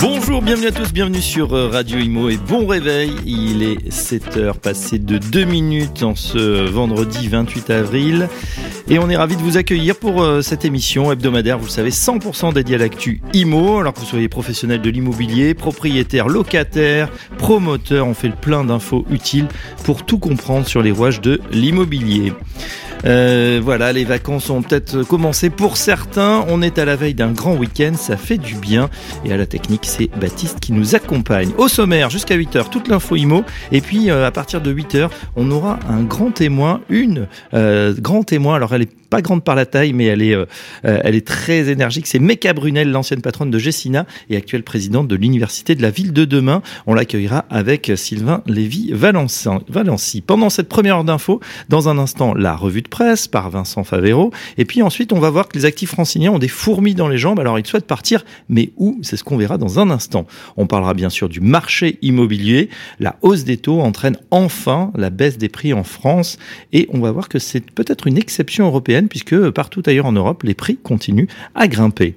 Bonjour, bienvenue à tous, bienvenue sur euh, Radio Imo et bon réveil. Il est 7h passé de 2 minutes en ce vendredi 28 avril et on est ravi de vous accueillir pour euh, cette émission hebdomadaire, vous le savez, 100% dédiée à l'actu Imo. Alors que vous soyez professionnel de l'immobilier, propriétaire, locataire, promoteur, on fait le plein d'infos utiles pour tout comprendre sur les rouages de l'immobilier. Euh, voilà, les vacances ont peut-être commencé pour certains. On est à la veille d'un grand week-end, ça fait du bien. Et à la technique, c'est Baptiste qui nous accompagne. Au sommaire, jusqu'à 8h, toute l'info IMO. Et puis, euh, à partir de 8h, on aura un grand témoin, une euh, grand témoin. Alors, elle est pas grande par la taille, mais elle est, euh, elle est très énergique. C'est Meka Brunel, l'ancienne patronne de Gessina et actuelle présidente de l'Université de la Ville de demain. On l'accueillera avec Sylvain Lévy-Valency. Pendant cette première heure d'info, dans un instant, la revue de presse par Vincent Favero. Et puis ensuite, on va voir que les actifs franciliens ont des fourmis dans les jambes. Alors, ils souhaitent partir, mais où? C'est ce qu'on verra dans un instant. On parlera bien sûr du marché immobilier. La hausse des taux entraîne enfin la baisse des prix en France. Et on va voir que c'est peut-être une exception européenne puisque partout ailleurs en Europe, les prix continuent à grimper.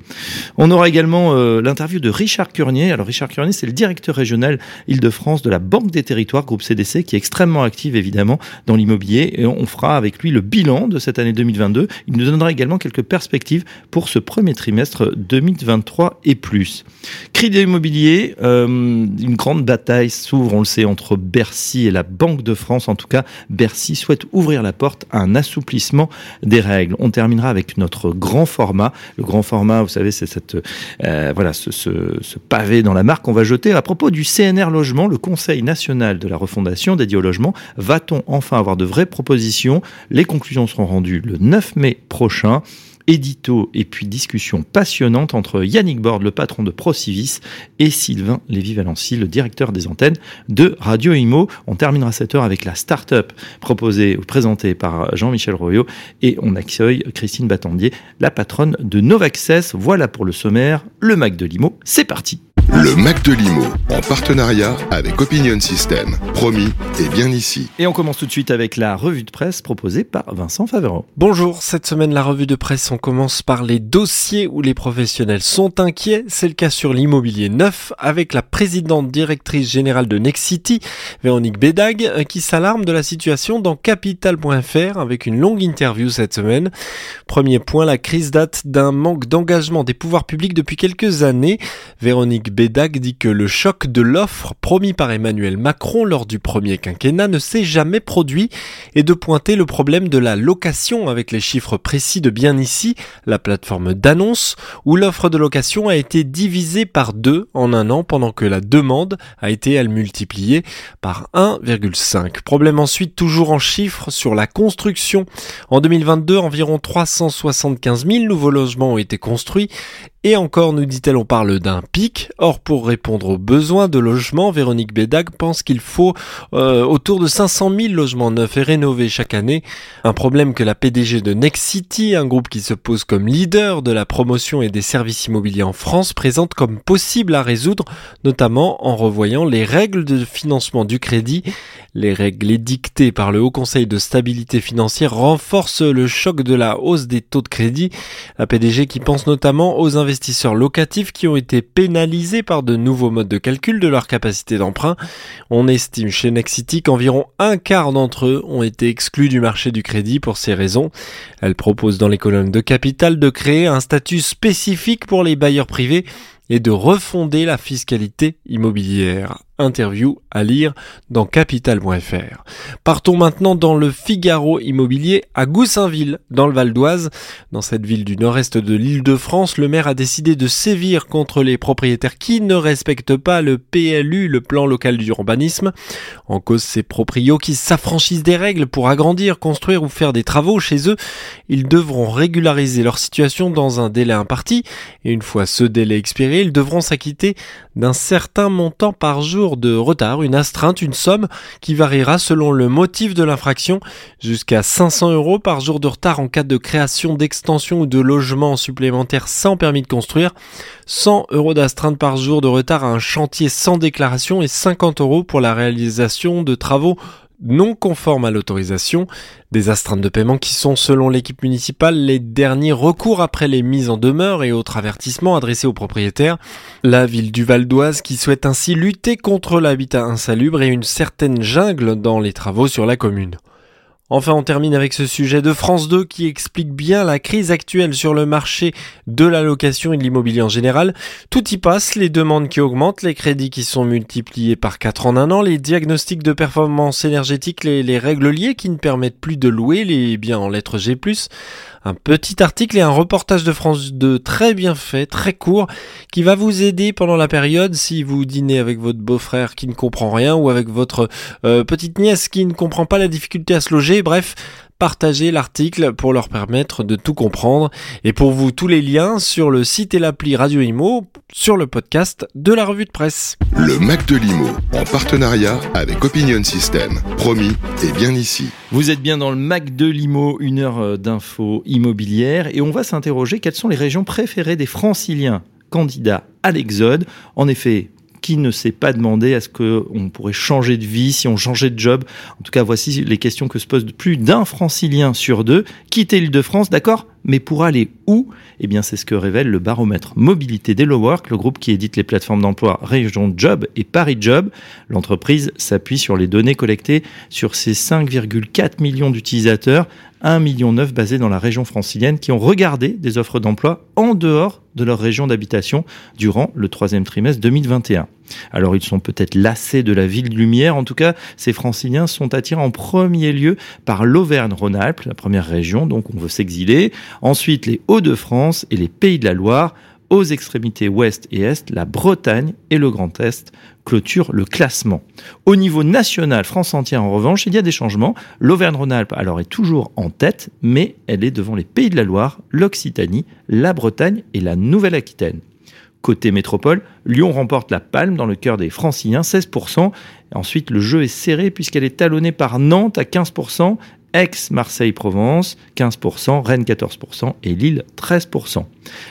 On aura également euh, l'interview de Richard Curnier. Alors Richard Curnier, c'est le directeur régional Île-de-France de la Banque des Territoires, groupe CDC, qui est extrêmement active évidemment dans l'immobilier. Et on fera avec lui le bilan de cette année 2022. Il nous donnera également quelques perspectives pour ce premier trimestre 2023 et plus. De l'immobilier, euh, une grande bataille s'ouvre, on le sait, entre Bercy et la Banque de France. En tout cas, Bercy souhaite ouvrir la porte à un assouplissement des règles. On terminera avec notre grand format. Le grand format, vous savez, c'est cette euh, voilà ce, ce, pavé dans la marque qu'on va jeter à propos du CNR Logement, le Conseil national de la refondation dédié au logement. Va-t-on enfin avoir de vraies propositions? Les conclusions seront rendues le 9 mai prochain édito et puis discussion passionnante entre Yannick Borde, le patron de Procivis, et Sylvain Lévy-Valency, le directeur des antennes de Radio Imo. On terminera cette heure avec la start-up proposée ou présentée par Jean-Michel Royot et on accueille Christine Battandier, la patronne de Novaccess. Voilà pour le sommaire, le Mac de Limo. C'est parti. Le Mac de Limo, en partenariat avec Opinion System. Promis, et bien ici. Et on commence tout de suite avec la revue de presse proposée par Vincent Favero. Bonjour, cette semaine la revue de presse, on commence par les dossiers où les professionnels sont inquiets. C'est le cas sur l'immobilier neuf avec la présidente directrice générale de Nexity, Véronique Bédag, qui s'alarme de la situation dans capital.fr avec une longue interview cette semaine. Premier point, la crise date d'un manque d'engagement des pouvoirs publics depuis quelques années. Véronique Bédag dit que le choc de l'offre promis par Emmanuel Macron lors du premier quinquennat ne s'est jamais produit et de pointer le problème de la location avec les chiffres précis de bien ici, la plateforme d'annonce, où l'offre de location a été divisée par deux en un an pendant que la demande a été elle multipliée par 1,5. Problème ensuite toujours en chiffres sur la construction. En 2022, environ 375 000 nouveaux logements ont été construits et encore, nous dit-elle, on parle d'un pic. Or, pour répondre aux besoins de logement, Véronique Bédag pense qu'il faut euh, autour de 500 000 logements neufs et rénovés chaque année. Un problème que la PDG de Nexity, un groupe qui se pose comme leader de la promotion et des services immobiliers en France, présente comme possible à résoudre, notamment en revoyant les règles de financement du crédit. Les règles édictées par le Haut Conseil de stabilité financière renforcent le choc de la hausse des taux de crédit. La PDG qui pense notamment aux investisseurs investisseurs locatifs qui ont été pénalisés par de nouveaux modes de calcul de leur capacité d'emprunt. On estime chez Nexity qu'environ un quart d'entre eux ont été exclus du marché du crédit pour ces raisons. Elle propose dans les colonnes de capital de créer un statut spécifique pour les bailleurs privés et de refonder la fiscalité immobilière interview à lire dans capital.fr. Partons maintenant dans le Figaro immobilier à Goussainville, dans le Val d'Oise. Dans cette ville du nord-est de l'île de France, le maire a décidé de sévir contre les propriétaires qui ne respectent pas le PLU, le plan local d'urbanisme. En cause, ces proprios qui s'affranchissent des règles pour agrandir, construire ou faire des travaux chez eux. Ils devront régulariser leur situation dans un délai imparti et une fois ce délai expiré, ils devront s'acquitter d'un certain montant par jour de retard, une astreinte, une somme qui variera selon le motif de l'infraction jusqu'à 500 euros par jour de retard en cas de création, d'extension ou de logement supplémentaire sans permis de construire, 100 euros d'astreinte par jour de retard à un chantier sans déclaration et 50 euros pour la réalisation de travaux non conformes à l'autorisation, des astreintes de paiement qui sont selon l'équipe municipale les derniers recours après les mises en demeure et autres avertissements adressés aux propriétaires. La ville du Val d'Oise qui souhaite ainsi lutter contre l'habitat insalubre et une certaine jungle dans les travaux sur la commune. Enfin, on termine avec ce sujet de France 2 qui explique bien la crise actuelle sur le marché de la location et de l'immobilier en général. Tout y passe, les demandes qui augmentent, les crédits qui sont multipliés par 4 en un an, les diagnostics de performance énergétique, les, les règles liées qui ne permettent plus de louer les biens en lettres G+, un petit article et un reportage de France 2 très bien fait, très court, qui va vous aider pendant la période si vous dînez avec votre beau-frère qui ne comprend rien ou avec votre euh, petite nièce qui ne comprend pas la difficulté à se loger. Bref, partagez l'article pour leur permettre de tout comprendre. Et pour vous, tous les liens sur le site et l'appli Radio Imo, sur le podcast de la revue de presse. Le Mac de Limo, en partenariat avec Opinion System. Promis, et bien ici. Vous êtes bien dans le Mac de Limo, une heure euh, d'infos immobilières, et on va s'interroger quelles sont les régions préférées des franciliens? Candidats à l'Exode. En effet, qui ne s'est pas demandé à ce qu'on pourrait changer de vie si on changeait de job En tout cas, voici les questions que se pose plus d'un francilien sur deux. Quitter l'île de France, d'accord mais pour aller où? Eh bien, c'est ce que révèle le baromètre mobilité d'Hello Work, le groupe qui édite les plateformes d'emploi Région Job et Paris Job. L'entreprise s'appuie sur les données collectées sur ses 5,4 millions d'utilisateurs 1,9 million basés dans la région francilienne qui ont regardé des offres d'emploi en dehors de leur région d'habitation durant le troisième trimestre 2021. Alors ils sont peut-être lassés de la ville de lumière, en tout cas ces franciliens sont attirés en premier lieu par l'Auvergne-Rhône-Alpes, la première région, donc on veut s'exiler, ensuite les Hauts-de-France et les Pays de la Loire, aux extrémités ouest et est, la Bretagne et le Grand Est clôturent le classement. Au niveau national, France entière en revanche, il y a des changements. L'Auvergne-Rhône-Alpes est toujours en tête, mais elle est devant les Pays de la Loire, l'Occitanie, la Bretagne et la Nouvelle-Aquitaine. Côté métropole, Lyon remporte la palme dans le cœur des franciliens, 16%. Ensuite, le jeu est serré puisqu'elle est talonnée par Nantes à 15%, Aix-Marseille-Provence 15%, Rennes 14% et Lille 13%.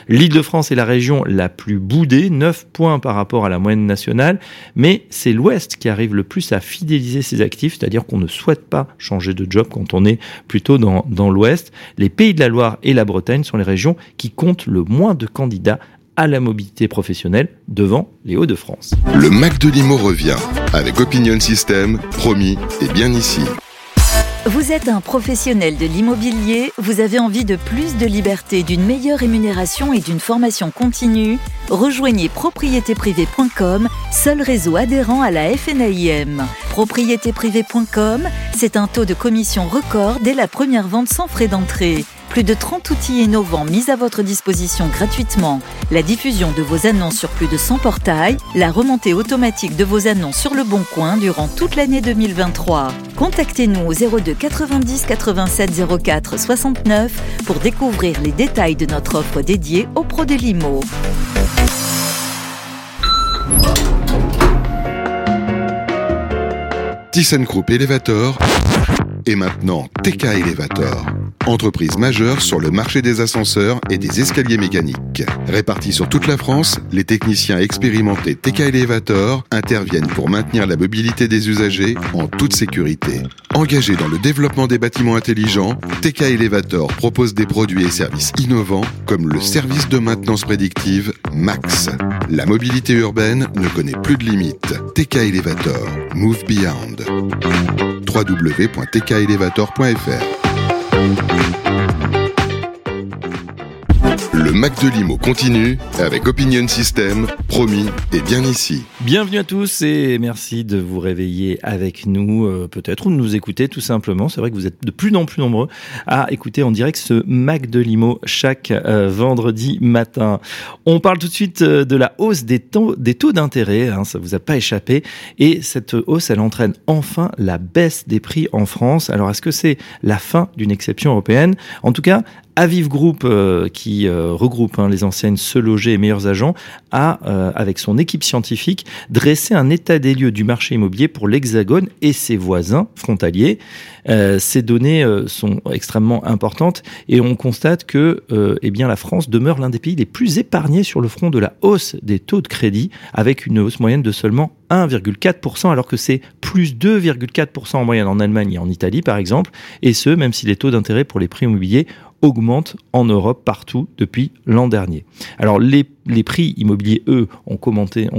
L'Île-de-France est la région la plus boudée, 9 points par rapport à la moyenne nationale, mais c'est l'Ouest qui arrive le plus à fidéliser ses actifs, c'est-à-dire qu'on ne souhaite pas changer de job quand on est plutôt dans, dans l'Ouest. Les Pays de la Loire et la Bretagne sont les régions qui comptent le moins de candidats à la mobilité professionnelle devant les Hauts-de-France. Le Mac de Limo revient avec Opinion System, promis et bien ici. Vous êtes un professionnel de l'immobilier, vous avez envie de plus de liberté, d'une meilleure rémunération et d'une formation continue? Rejoignez propriétéprivé.com, seul réseau adhérent à la FNAIM. Propriétéprivé.com, c'est un taux de commission record dès la première vente sans frais d'entrée. Plus de 30 outils innovants mis à votre disposition gratuitement. La diffusion de vos annonces sur plus de 100 portails, la remontée automatique de vos annonces sur le bon coin durant toute l'année 2023. Contactez-nous au 02 90 87 04 69 pour découvrir les détails de notre offre dédiée aux pros de l'IMO. Elevator et maintenant TK Elevator. Entreprise majeure sur le marché des ascenseurs et des escaliers mécaniques. Répartis sur toute la France, les techniciens expérimentés TK Elevator interviennent pour maintenir la mobilité des usagers en toute sécurité. Engagés dans le développement des bâtiments intelligents, TK Elevator propose des produits et services innovants comme le service de maintenance prédictive MAX. La mobilité urbaine ne connaît plus de limites. TK Elevator, Move Beyond. Le Mac de Limo continue avec Opinion System, promis et bien ici. Bienvenue à tous et merci de vous réveiller avec nous, euh, peut-être, ou de nous écouter tout simplement. C'est vrai que vous êtes de plus en plus nombreux à écouter en direct ce Mac de Limo chaque euh, vendredi matin. On parle tout de suite euh, de la hausse des taux, des taux d'intérêt, hein, ça vous a pas échappé, et cette hausse, elle entraîne enfin la baisse des prix en France. Alors, est-ce que c'est la fin d'une exception européenne? En tout cas, Aviv Group, euh, qui euh, regroupe hein, les enseignes Se Loger et Meilleurs Agents, a, euh, avec son équipe scientifique, dressait un état des lieux du marché immobilier pour l'Hexagone et ses voisins frontaliers. Euh, ces données euh, sont extrêmement importantes et on constate que euh, eh la France demeure l'un des pays les plus épargnés sur le front de la hausse des taux de crédit, avec une hausse moyenne de seulement 1,4%, alors que c'est plus 2,4% en moyenne en Allemagne et en Italie, par exemple, et ce, même si les taux d'intérêt pour les prix immobiliers augmentent en Europe partout depuis l'an dernier. Alors les, prix immobiliers, eux, ont, commenté,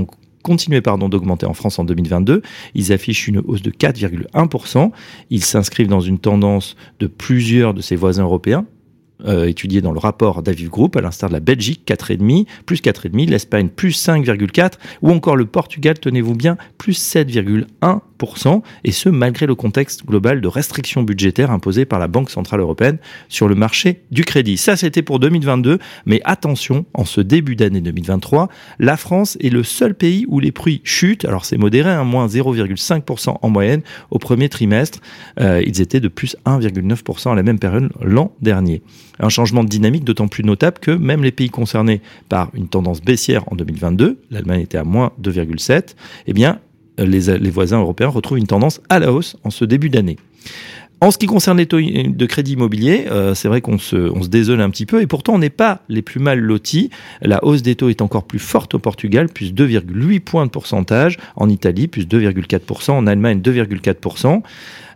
continué pardon, d'augmenter en France en 2022. Ils affichent une hausse de 4,1%. Ils s'inscrivent dans une tendance de plusieurs de ses voisins européens, euh, étudié dans le rapport d'Aviv Group, à l'instar de la Belgique, 4,5, plus 4,5%, l'Espagne, plus 5,4%, ou encore le Portugal, tenez-vous bien, plus 7,1%, et ce, malgré le contexte global de restrictions budgétaires imposées par la Banque Centrale Européenne sur le marché du crédit. Ça, c'était pour 2022, mais attention, en ce début d'année 2023, la France est le seul pays où les prix chutent, alors c'est modéré, hein, moins 0,5% en moyenne au premier trimestre, euh, ils étaient de plus 1,9% à la même période l'an dernier. Un changement de dynamique d'autant plus notable que même les pays concernés par une tendance baissière en 2022, l'Allemagne était à moins 2,7, eh bien, les, voisins européens retrouvent une tendance à la hausse en ce début d'année. En ce qui concerne les taux de crédit immobilier, euh, c'est vrai qu'on se, on se désole un petit peu et pourtant on n'est pas les plus mal lotis. La hausse des taux est encore plus forte au Portugal, plus 2,8 points de pourcentage, en Italie plus 2,4%, en Allemagne 2,4%.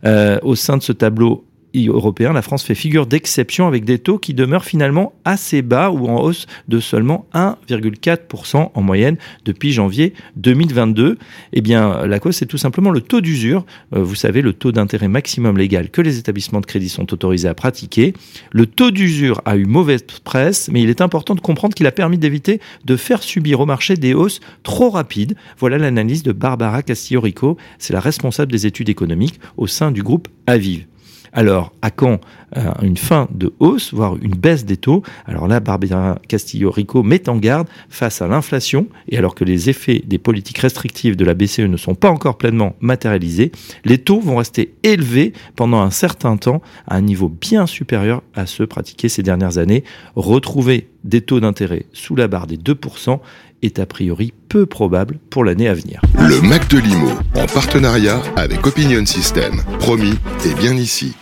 Euh, au sein de ce tableau européen, la France fait figure d'exception avec des taux qui demeurent finalement assez bas ou en hausse de seulement 1,4% en moyenne depuis janvier 2022. Eh bien, la cause, c'est tout simplement le taux d'usure. Euh, vous savez, le taux d'intérêt maximum légal que les établissements de crédit sont autorisés à pratiquer. Le taux d'usure a eu mauvaise presse, mais il est important de comprendre qu'il a permis d'éviter de faire subir au marché des hausses trop rapides. Voilà l'analyse de Barbara Castillo-Rico. C'est la responsable des études économiques au sein du groupe Aviv. Alors, à quand euh, une fin de hausse, voire une baisse des taux? Alors là, Barbara Castillo-Rico met en garde face à l'inflation, et alors que les effets des politiques restrictives de la BCE ne sont pas encore pleinement matérialisés, les taux vont rester élevés pendant un certain temps, à un niveau bien supérieur à ceux pratiqués ces dernières années. Retrouver des taux d'intérêt sous la barre des 2% est a priori peu probable pour l'année à venir. Le Mac de Limo, en partenariat avec Opinion System. Promis, et bien ici.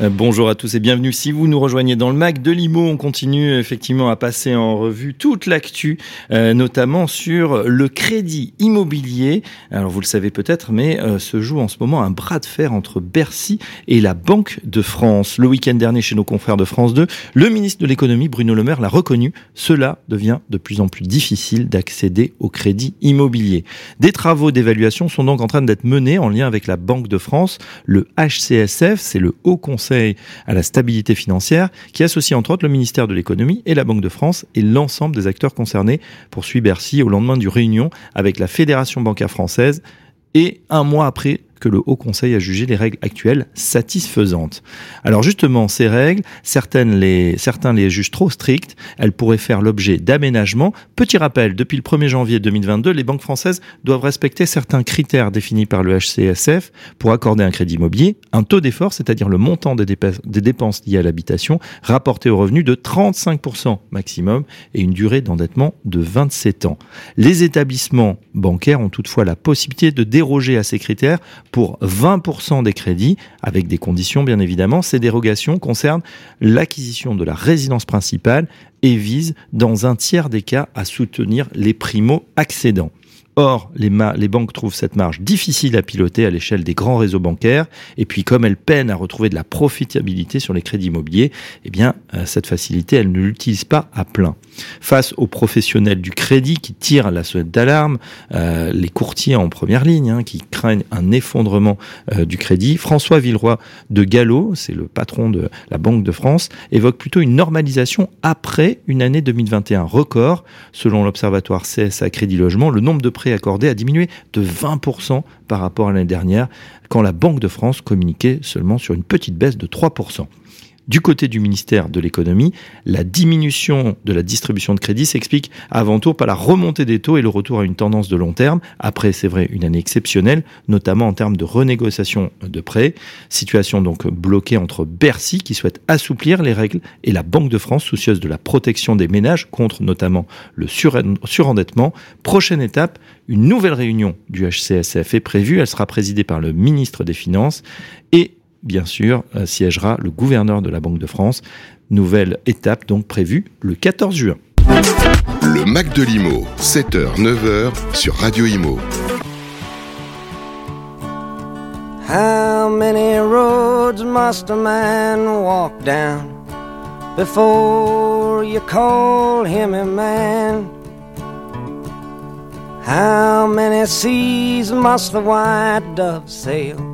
Euh, bonjour à tous et bienvenue. Si vous nous rejoignez dans le Mac de Limo, on continue effectivement à passer en revue toute l'actu, euh, notamment sur le crédit immobilier. Alors vous le savez peut-être, mais euh, se joue en ce moment un bras de fer entre Bercy et la Banque de France. Le week-end dernier, chez nos confrères de France 2, le ministre de l'économie, Bruno Le Maire, l'a reconnu. Cela devient de plus en plus difficile d'accéder au crédit immobilier. Des travaux d'évaluation sont donc en train d'être menés en lien avec la Banque de France. Le HCSF, c'est le Haut Conseil Conseil à la stabilité financière, qui associe entre autres le ministère de l'économie et la Banque de France et l'ensemble des acteurs concernés, poursuit Bercy au lendemain du réunion avec la Fédération bancaire française et un mois après le Haut Conseil a jugé les règles actuelles satisfaisantes. Alors justement, ces règles, certains les jugent trop strictes, elles pourraient faire l'objet d'aménagements. Petit rappel, depuis le 1er janvier 2022, les banques françaises doivent respecter certains critères définis par le HCSF pour accorder un crédit immobilier, un taux d'effort, c'est-à-dire le montant des, des dépenses liées à l'habitation, rapporté au revenu de 35% maximum et une durée d'endettement de 27 ans. Les établissements bancaires ont toutefois la possibilité de déroger à ces critères pour 20% des crédits, avec des conditions bien évidemment. Ces dérogations concernent l'acquisition de la résidence principale et visent, dans un tiers des cas, à soutenir les primo-accédants. Or, les, banques trouvent cette marge difficile à piloter à l'échelle des grands réseaux bancaires. Et puis, comme elles peinent à retrouver de la profitabilité sur les crédits immobiliers, eh bien, euh, cette facilité, elles ne l'utilisent pas à plein. Face aux professionnels du crédit qui tirent la sonnette d'alarme, euh, les courtiers en première ligne hein, qui craignent un effondrement euh, du crédit, François Villeroy de Gallo, c'est le patron de la Banque de France, évoque plutôt une normalisation après une année 2021 record. Selon l'Observatoire CSA Crédit Logement, le nombre de prêts accordé a diminué de 20% par rapport à l'année dernière, quand la Banque de France communiquait seulement sur une petite baisse de 3%. Du côté du ministère de l'économie, la diminution de la distribution de crédit s'explique avant tout par la remontée des taux et le retour à une tendance de long terme, après c'est vrai une année exceptionnelle, notamment en termes de renégociation de prêts. Situation donc bloquée entre Bercy qui souhaite assouplir les règles et la Banque de France soucieuse de la protection des ménages contre notamment le surendettement. Prochaine étape, une nouvelle réunion du HCSF est prévue. Elle sera présidée par le ministre des Finances et, bien sûr, euh, siégera le gouverneur de la Banque de France. Nouvelle étape donc prévue le 14 juin. Le Mac de l'Imo, 7h, 9h sur Radio Imo. How many roads must a man walk down before you call him a man? How many seas must the white dove sail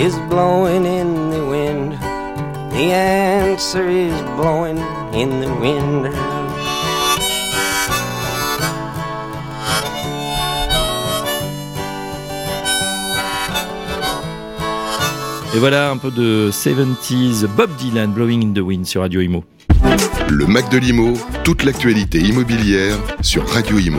is blowing in the wind. The answer is blowing in the wind. Et voilà un peu de 70s Bob Dylan Blowing in the Wind sur Radio Imo. Le Mac de l'Imo, toute l'actualité immobilière sur Radio Imo.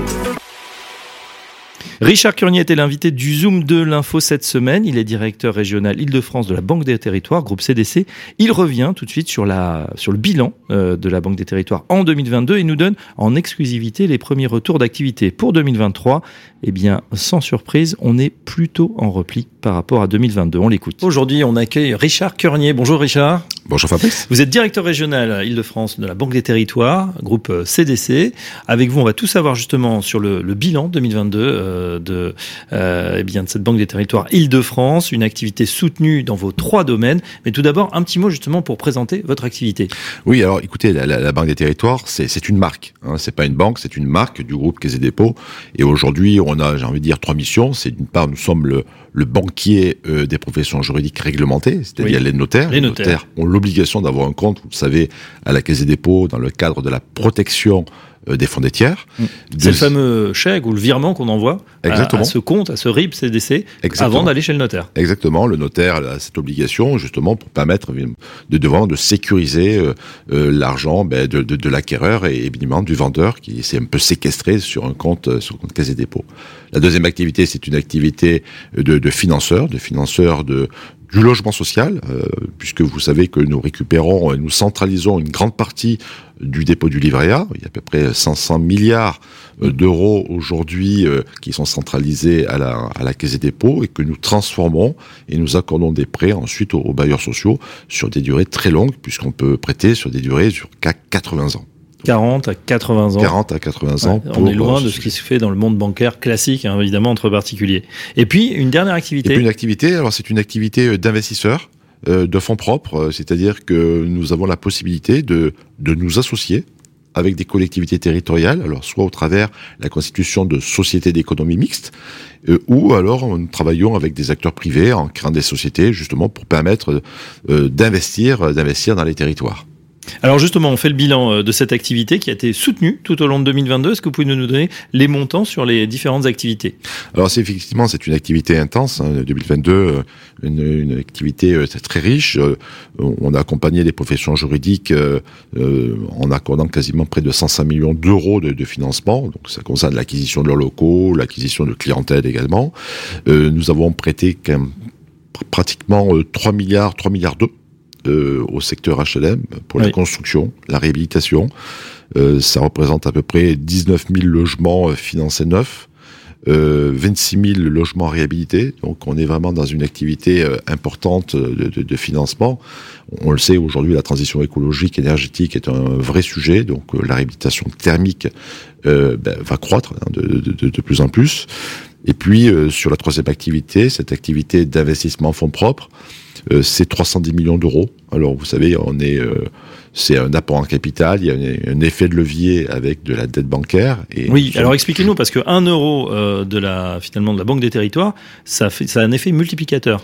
Richard Curnier était l'invité du Zoom de l'info cette semaine. Il est directeur régional Île-de-France de la Banque des Territoires, groupe CDC. Il revient tout de suite sur, sur le bilan euh, de la Banque des Territoires en 2022 et nous donne en exclusivité les premiers retours d'activité pour 2023. Eh bien, sans surprise, on est plutôt en repli par rapport à 2022. On l'écoute. Aujourd'hui, on accueille Richard Curnier. Bonjour Richard. Bonjour Fabrice. Vous êtes directeur régional Île-de-France de la Banque des Territoires, groupe CDC. Avec vous, on va tout savoir justement sur le, le bilan 2022 euh, de, euh, eh bien, de cette Banque des Territoires Île-de-France, une activité soutenue dans vos trois domaines. Mais tout d'abord, un petit mot justement pour présenter votre activité. Oui, alors écoutez, la, la, la Banque des Territoires, c'est une marque. Hein, c'est pas une banque, c'est une marque du groupe Caisse des dépôts. Et aujourd'hui, on a, j'ai envie de dire, trois missions. C'est d'une part, nous sommes le, le banquier euh, des professions juridiques réglementées, c'est-à-dire Oui. les notaires. Les notaires. ont l'obligation d'avoir un compte, vous le savez, à la Caisse des dépôts dans le cadre de la protection euh, des fonds des tiers. C'est le fameux chèque ou le virement qu'on envoie à, Exactement. à ce compte, à ce RIB CDC, Exactement. avant d'aller chez le notaire. Exactement, le notaire a cette obligation justement pour permettre de devant de sécuriser euh, euh, l'argent ben, de, de, de l'acquéreur et évidemment du vendeur qui s'est un peu séquestré sur un compte euh, sur un compte Caisse des dépôts. La deuxième activité, c'est une activité de, de financeur, de financeur de du logement social, euh, puisque vous savez que nous récupérons et nous centralisons une grande partie du dépôt du livret A. Il y a à peu près 500 milliards euh, d'euros aujourd'hui euh, qui sont centralisés à la, à la Caisse des dépôts et que nous transformons et nous accordons des prêts ensuite aux, bailleurs sociaux sur des durées très longues, puisqu'on peut prêter sur des durées sur 80 ans. 40 à 80 ans. 40 à 80 ans. on est loin de ce qui se fait dans le monde bancaire classique, hein, évidemment, entre particuliers. Et puis, une dernière activité. Et puis une activité, alors c'est une activité d'investisseur euh, de fonds propres, euh, c'est-à-dire que nous avons la possibilité de, de nous associer avec des collectivités territoriales, alors soit au travers la constitution de sociétés d'économie mixte, euh, ou alors nous travaillons avec des acteurs privés en créant des sociétés justement pour permettre d'investir, d'investir dans les territoires. Alors justement, on fait le bilan euh, de cette activité qui a été soutenue tout au long de 2022. Est-ce que vous pouvez nous donner les montants sur les différentes activités? Alors c'est effectivement c'est une activité intense. Hein, 2022, euh, une, activité euh, très riche. On a accompagné les professions juridiques en accordant quasiment près de 105 millions d'euros de, de, financement. Donc ça concerne l'acquisition de leurs locaux, l'acquisition de clientèle également. nous avons prêté pratiquement 3 milliards, 3 milliards d'euros euh, au secteur HLM pour la construction, la réhabilitation. Euh, ça représente à peu près 19 000 logements euh, financés neufs. Euh, 26 000 logements réhabilités. Donc on est vraiment dans une activité euh, importante de, de, de, financement. On le sait aujourd'hui, la transition écologique énergétique est un vrai sujet. Donc la réhabilitation thermique ben, va croître hein, de, de, plus en plus. Et puis sur la troisième activité, cette activité d'investissement en fonds propres, euh, c'est 310 millions d'euros. Alors vous savez, on est, euh, c'est un apport en capital, il y a un, effet de levier avec de la dette bancaire. Et oui, alors expliquez-nous parce que 1 euro euh, de la finalement de la Banque des Territoires, ça fait, ça a un effet multiplicateur.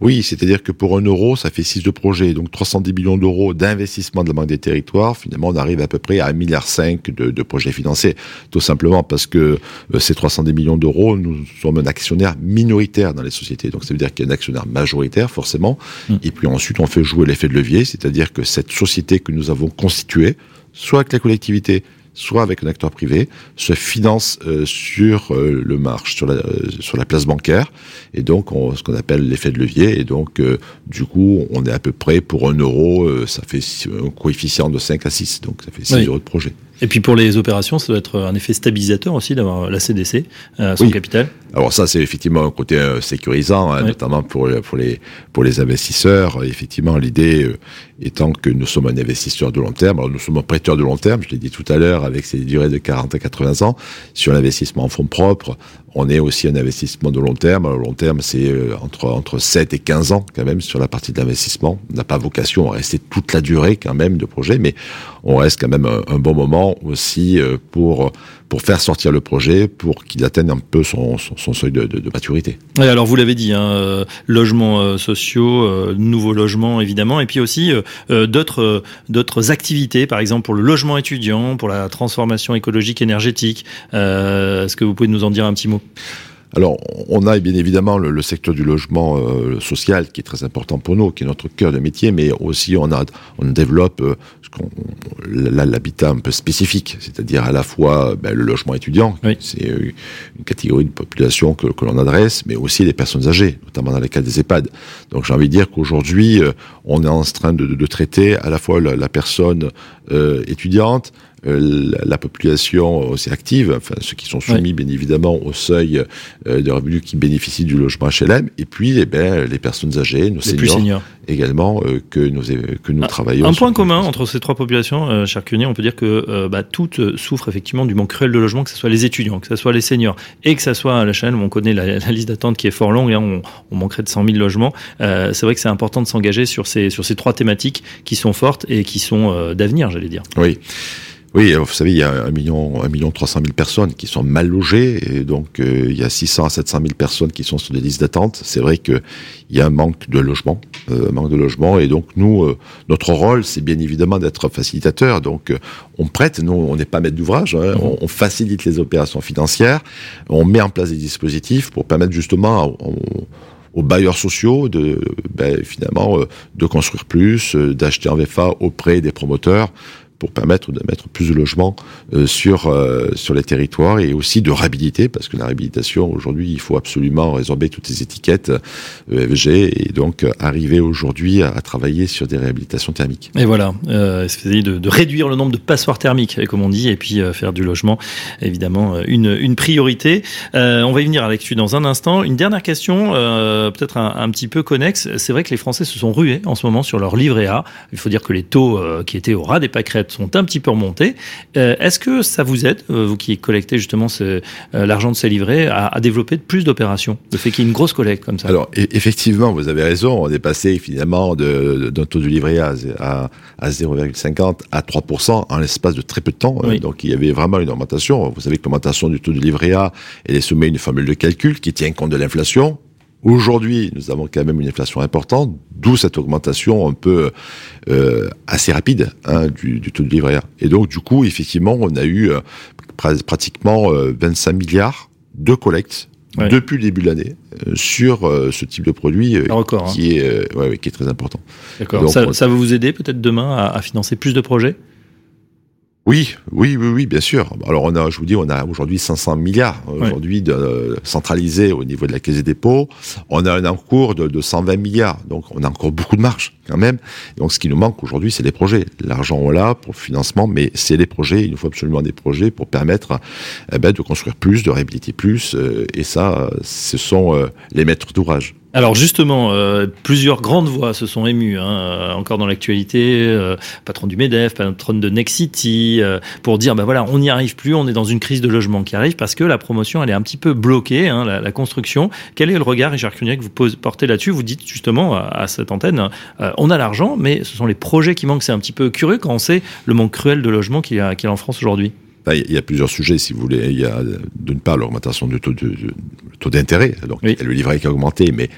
Oui, c'est-à-dire que pour un euro, ça fait 6 de projets. Donc 310 millions d'euros d'investissement de la Banque des Territoires, finalement, on arrive à peu près à 1,5 milliard de, de projets financés. Tout simplement parce que euh, ces 310 millions d'euros, nous sommes un actionnaire minoritaire dans les sociétés. Donc ça veut dire qu'il y a un actionnaire majoritaire, forcément. Mmh. Et puis ensuite, on fait jouer l'effet de levier, c'est-à-dire que cette société que nous avons constituée, soit avec la collectivité, soit avec un acteur privé, se finance euh, sur euh, le marché, sur la, euh, sur la place bancaire, et donc on, ce qu'on appelle l'effet de levier, et donc du coup on est à peu près pour un euro, ça fait un coefficient de 5 à 6, donc ça fait 6 euros de projet. Et puis pour les opérations, ça doit être un effet stabilisateur aussi d'avoir la CDC, euh, son capital. Alors ça, c'est effectivement un côté euh, sécurisant, hein, notamment pour, pour, les, pour les investisseurs. Effectivement, l'idée euh, étant que nous sommes un investisseur de long terme. Alors nous sommes un prêteur de long terme, je l'ai dit tout à l'heure, avec ces durées de 40 à 80 ans. Sur l'investissement en fonds propres, on est aussi un investissement de long terme. Alors, long terme, c'est euh, entre, entre 7 et 15 ans quand même sur la partie de l'investissement. On n'a pas vocation à rester toute la durée quand même de projet, mais on reste quand même un, bon moment aussi euh, pour pour faire sortir le projet, pour qu'il atteigne un peu son, seuil de, maturité. Alors vous l'avez dit, hein, euh, logements sociaux, nouveaux logements évidemment, et puis aussi d'autres d'autres activités, par exemple pour le logement étudiant, pour la transformation écologique énergétique. Est-ce que vous pouvez nous en dire un petit mot? Alors, on a bien évidemment le, secteur du logement euh, social qui est très important pour nous, qui est notre cœur de métier, mais aussi on a, on développe euh, l'habitat un peu spécifique, c'est-à-dire à la fois ben, le logement étudiant, c'est euh, une catégorie de population que, que l'on adresse, mais aussi les personnes âgées, notamment dans les cas des EHPAD. Donc j'ai envie de dire qu'aujourd'hui, on est en train de, de, traiter à la fois la, la personne étudiante, la, population aussi active, enfin ceux qui sont soumis bien évidemment au seuil euh, de revenus qui bénéficient du logement HLM, et puis eh ben, les personnes âgées, nos seniors, également euh, que nous que nous travaillons. Un point commun entre ces trois populations, euh, cher on peut dire que bah, toutes souffrent effectivement du manque cruel de logement, que ce soit les étudiants, que ce soit les seniors, et que ce soit à la chaîne où on connaît la, liste d'attente qui est fort longue, hein, on, on, manquerait de 100 000 logements. c'est vrai que c'est important de s'engager sur ces sur ces trois thématiques qui sont fortes et qui sont d'avenir, j'allais dire. Oui. Oui, vous savez, il y a un million, un million trois cent mille personnes qui sont mal logées, et donc euh, il y a 600 à 700 000 personnes qui sont sur des listes d'attente. C'est vrai qu'il y a un manque de logement, euh, manque de logement, et donc nous, euh, notre rôle, c'est bien évidemment d'être facilitateur. Donc on prête, nous, on n'est pas maître d'ouvrage, hein, mmh. on, facilite les opérations financières, on met en place des dispositifs pour permettre justement aux bailleurs sociaux de ben, finalement de construire plus, d'acheter en VFA auprès des promoteurs pour permettre de mettre plus de logements euh, sur euh, sur les territoires et aussi de réhabiliter parce que la réhabilitation aujourd'hui il faut absolument résorber toutes les étiquettes EFG et donc arriver aujourd'hui à, travailler sur des réhabilitations thermiques. Et voilà, euh, essayer de, réduire le nombre de passoires thermiques comme on dit et puis faire du logement évidemment une une priorité. on va y venir à l'actu dans un instant. Une dernière question peut-être un, un, petit peu connexe. C'est vrai que les Français se sont rués en ce moment sur leur livret A. Il faut dire que les taux qui étaient au ras des pâquerettes sont un petit peu remontés. Euh, est-ce que ça vous aide, euh, vous qui collectez justement euh, l'argent de ces livrets, à, développer plus d'opérations Le fait qu'il y ait une grosse collecte comme ça? Alors, e, effectivement, vous avez raison. On est passé finalement d'un taux de livret A à, à 0,50 à 3% en l'espace de très peu de temps. Donc, il y avait vraiment une augmentation. Vous savez que l'augmentation du taux de livret A, elle est soumise à une formule de calcul qui tient compte de l'inflation. Aujourd'hui, nous avons quand même une inflation importante, d'où cette augmentation un peu euh, assez rapide hein, du, du, taux de livret A. Et donc, du coup, effectivement, on a eu euh, pratiquement euh, 25 milliards de collectes ouais. depuis le début de l'année euh, sur euh, ce type de produit record, qui, hein. est, ouais, qui est très important. D'accord. Ça, ça va vous aider peut-être demain à, à financer plus de projets? Oui, oui, oui, oui, bien sûr. Alors on a, je vous dis, on a aujourd'hui 500 milliards aujourd'hui de euh, centralisés au niveau de la Caisse des dépôts. On a un encours de, de 120 milliards, donc on a encore beaucoup de marge quand même. Donc ce qui nous manque aujourd'hui, c'est les projets. L'argent on l'a pour le financement, mais c'est les projets. Il nous faut absolument des projets pour permettre eh ben, de construire plus, de réhabiliter plus. Euh, et ça, ce sont euh, les maîtres d'ouvrage. Alors justement, euh, plusieurs grandes voix se sont émues, hein, euh, encore dans l'actualité, euh, patron du MEDEF, patron de Nexity, euh, pour dire, ben voilà, on n'y arrive plus, on est dans une crise de logement qui arrive parce que la promotion, elle est un petit peu bloquée, hein, la, la, construction. Quel est le regard, Richard Cunier, que vous portez là-dessus? Vous dites justement à, à cette antenne, euh, on a l'argent, mais ce sont les projets qui manquent. C'est un petit peu curieux quand on sait le manque cruel de logement qu'il y qu'il y a en France aujourd'hui. Il y a plusieurs sujets, si vous voulez. Il y a d'une part l'augmentation du taux, d'intérêt. Donc, oui. le livret qui a augmenté, mais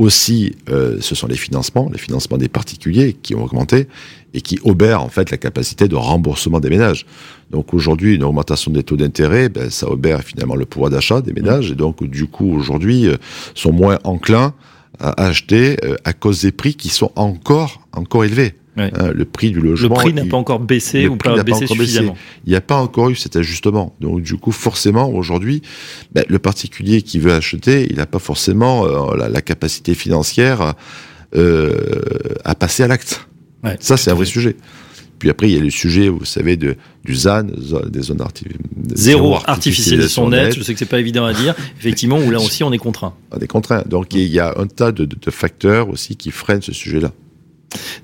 aussi, euh, ce sont les financements, les financements des particuliers qui ont augmenté et qui obèrent en fait la capacité de remboursement des ménages. Donc aujourd'hui, une augmentation des taux d'intérêt, ben, ça obère finalement le pouvoir d'achat des ménages et donc du coup aujourd'hui euh, sont moins enclins à acheter euh, à cause des prix qui sont encore encore élevés. Ouais. Hein, le prix du logement. Le prix n'a pas encore baissé ou pas baissé pas suffisamment. Baissé. Il n'y a pas encore eu cet ajustement. Donc du coup, forcément, aujourd'hui, ben, le particulier qui veut acheter, il n'a pas forcément euh, la, la, capacité financière euh, à passer à l'acte. Ouais, Ça, c'est un vrai sujet. Puis après, il y a le sujet, vous savez, de, du ZAN, des zones artificielles. Zéro artificialisation nette, je sais que c'est pas évident à dire, effectivement, où là aussi on est contraint. On est contraint. Donc il y a un tas de, de, de facteurs aussi qui freinent ce sujet-là.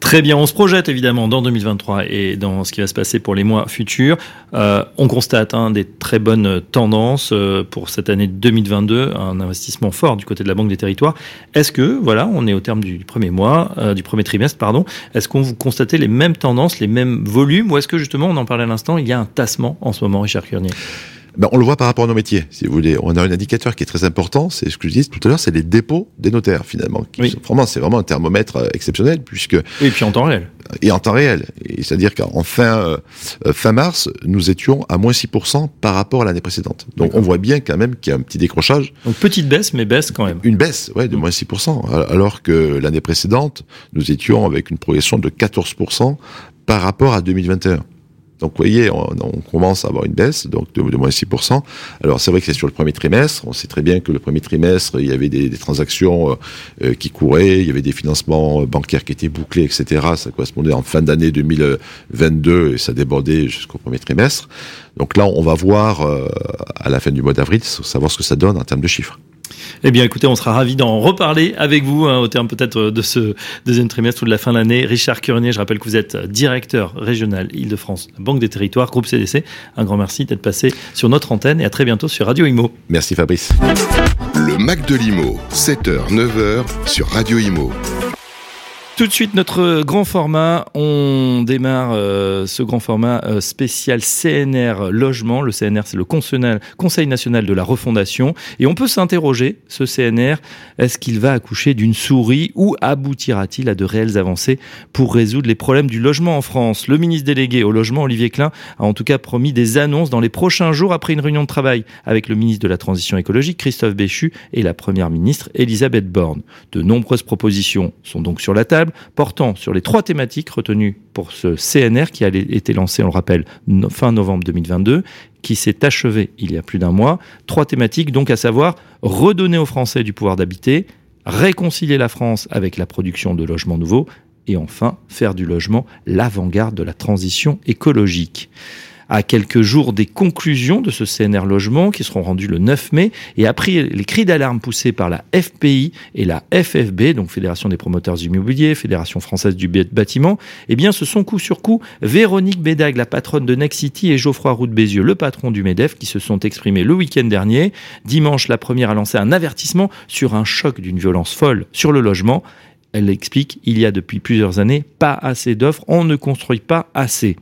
Très bien, on se projette évidemment dans 2023 et dans ce qui va se passer pour les mois futurs. Euh, on constate hein, des très bonnes tendances euh, pour cette année 2022, un investissement fort du côté de la Banque des Territoires. Est-ce que, voilà, on est au terme du premier mois, euh, du premier trimestre, pardon, est-ce qu'on vous constatez les mêmes tendances, les mêmes volumes, ou est-ce que justement, on en parlait à l'instant, il y a un tassement en ce moment, Richard Curnier ben, on le voit par rapport à nos métiers, si vous voulez. On a un indicateur qui est très important, c'est ce que je disais tout à l'heure, c'est les dépôts des notaires, finalement. Oui. Sont, vraiment, c'est vraiment un thermomètre euh, exceptionnel, puisque... Et puis en temps réel. Et en temps réel. C'est-à-dire qu'en fin, euh, fin mars, nous étions à moins 6% par rapport à l'année précédente. Donc on voit bien quand même qu'il y a un petit décrochage. Donc petite baisse, mais baisse quand même. Une baisse, ouais, de moins 6%. Alors que l'année précédente, nous étions avec une progression de 14% par rapport à 2021. Donc, vous voyez, on, commence à avoir une baisse, donc de, de moins 6%. Alors, c'est vrai que c'est sur le premier trimestre. On sait très bien que le premier trimestre, il y avait des, transactions euh, qui couraient, il y avait des financements bancaires qui étaient bouclés, etc. Ça correspondait en fin d'année 2022 et ça débordait jusqu'au premier trimestre. Donc là, on va voir euh, à la fin du mois d'avril, savoir ce que ça donne en termes de chiffres. Eh bien, écoutez, on sera ravis d'en reparler avec vous hein, au terme peut-être de ce deuxième trimestre ou de la fin de l'année. Richard Curnier, je rappelle que vous êtes directeur régional Île-de-France, Banque des Territoires, groupe CDC. Un grand merci d'être passé sur notre antenne et à très bientôt sur Radio Imo. Merci Fabrice. Le Mac de l'Imo, 7h, 9h sur Radio Imo. Tout de suite, notre grand format. On démarre euh, ce grand format euh, spécial CNR Logement. Le CNR, c'est le Conseil national de la refondation. Et on peut s'interroger, ce CNR, est-ce qu'il va accoucher d'une souris ou aboutira-t-il à de réelles avancées pour résoudre les problèmes du logement en France? Le ministre délégué au logement, Olivier Klein, a en tout cas promis des annonces dans les prochains jours après une réunion de travail avec le ministre de la Transition écologique, Christophe Béchu, et la première ministre, Elisabeth Borne. De nombreuses propositions sont donc sur la table portant sur les trois thématiques retenues pour ce CNR qui a été lancé, on le rappelle, fin novembre 2022, qui s'est achevé il y a plus d'un mois. Trois thématiques donc à savoir redonner aux Français du pouvoir d'habiter, réconcilier la France avec la production de logements nouveaux et enfin faire du logement l'avant-garde de la transition écologique à quelques jours des conclusions de ce CNR logement qui seront rendues le 9 mai et après les cris d'alarme poussés par la FPI et la FFB, donc Fédération des promoteurs immobiliers, Fédération française du bâtiment, eh bien ce sont coup sur coup Véronique Bédag, la patronne de Nexity et Geoffroy Roux Bézieux, le patron du MEDEF, qui se sont exprimés le week-end dernier. Dimanche, la première a lancé un avertissement sur un choc d'une violence folle sur le logement elle explique, il y a depuis plusieurs années pas assez d'offres, on ne construit pas assez.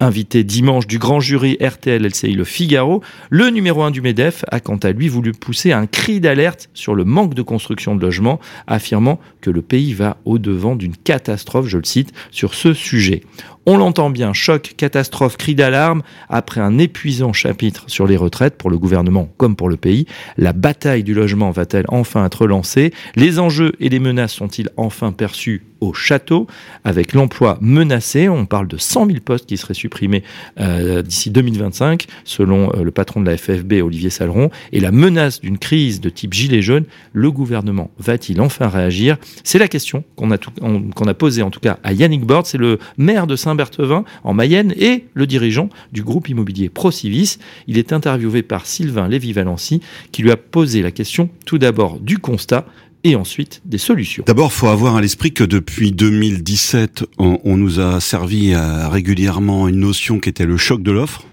Invité dimanche du grand jury RTL LCI Le Figaro, le numéro 1 du MEDEF a quant à lui voulu pousser un cri d'alerte sur le manque de construction de logements, affirmant que le pays va au-devant d'une catastrophe, je le cite, sur ce sujet. On l'entend bien, choc, catastrophe, cri d'alarme, après un épuisant chapitre sur les retraites pour le gouvernement comme pour le pays, la bataille du logement va-t-elle enfin être lancée? Les enjeux et les menaces sont-ils enfin perçus au château, avec l'emploi menacé. On parle de 100 000 postes qui seraient supprimés euh, d'ici 2025, selon euh, le patron de la FFB, Olivier Saleron, et la menace d'une crise de type gilet jaune. Le gouvernement va-t-il enfin réagir? C'est la question qu'on a, posée en tout cas à Yannick Bord, c'est le maire de Saint-Berthevin en Mayenne et le dirigeant du groupe immobilier Procivis. Il est interviewé par Sylvain Lévy-Valency qui lui a posé la question tout d'abord du constat et ensuite des solutions. D'abord, faut avoir à l'esprit que depuis 2017, on, on nous a servi à, régulièrement une notion qui était le choc de l'offre,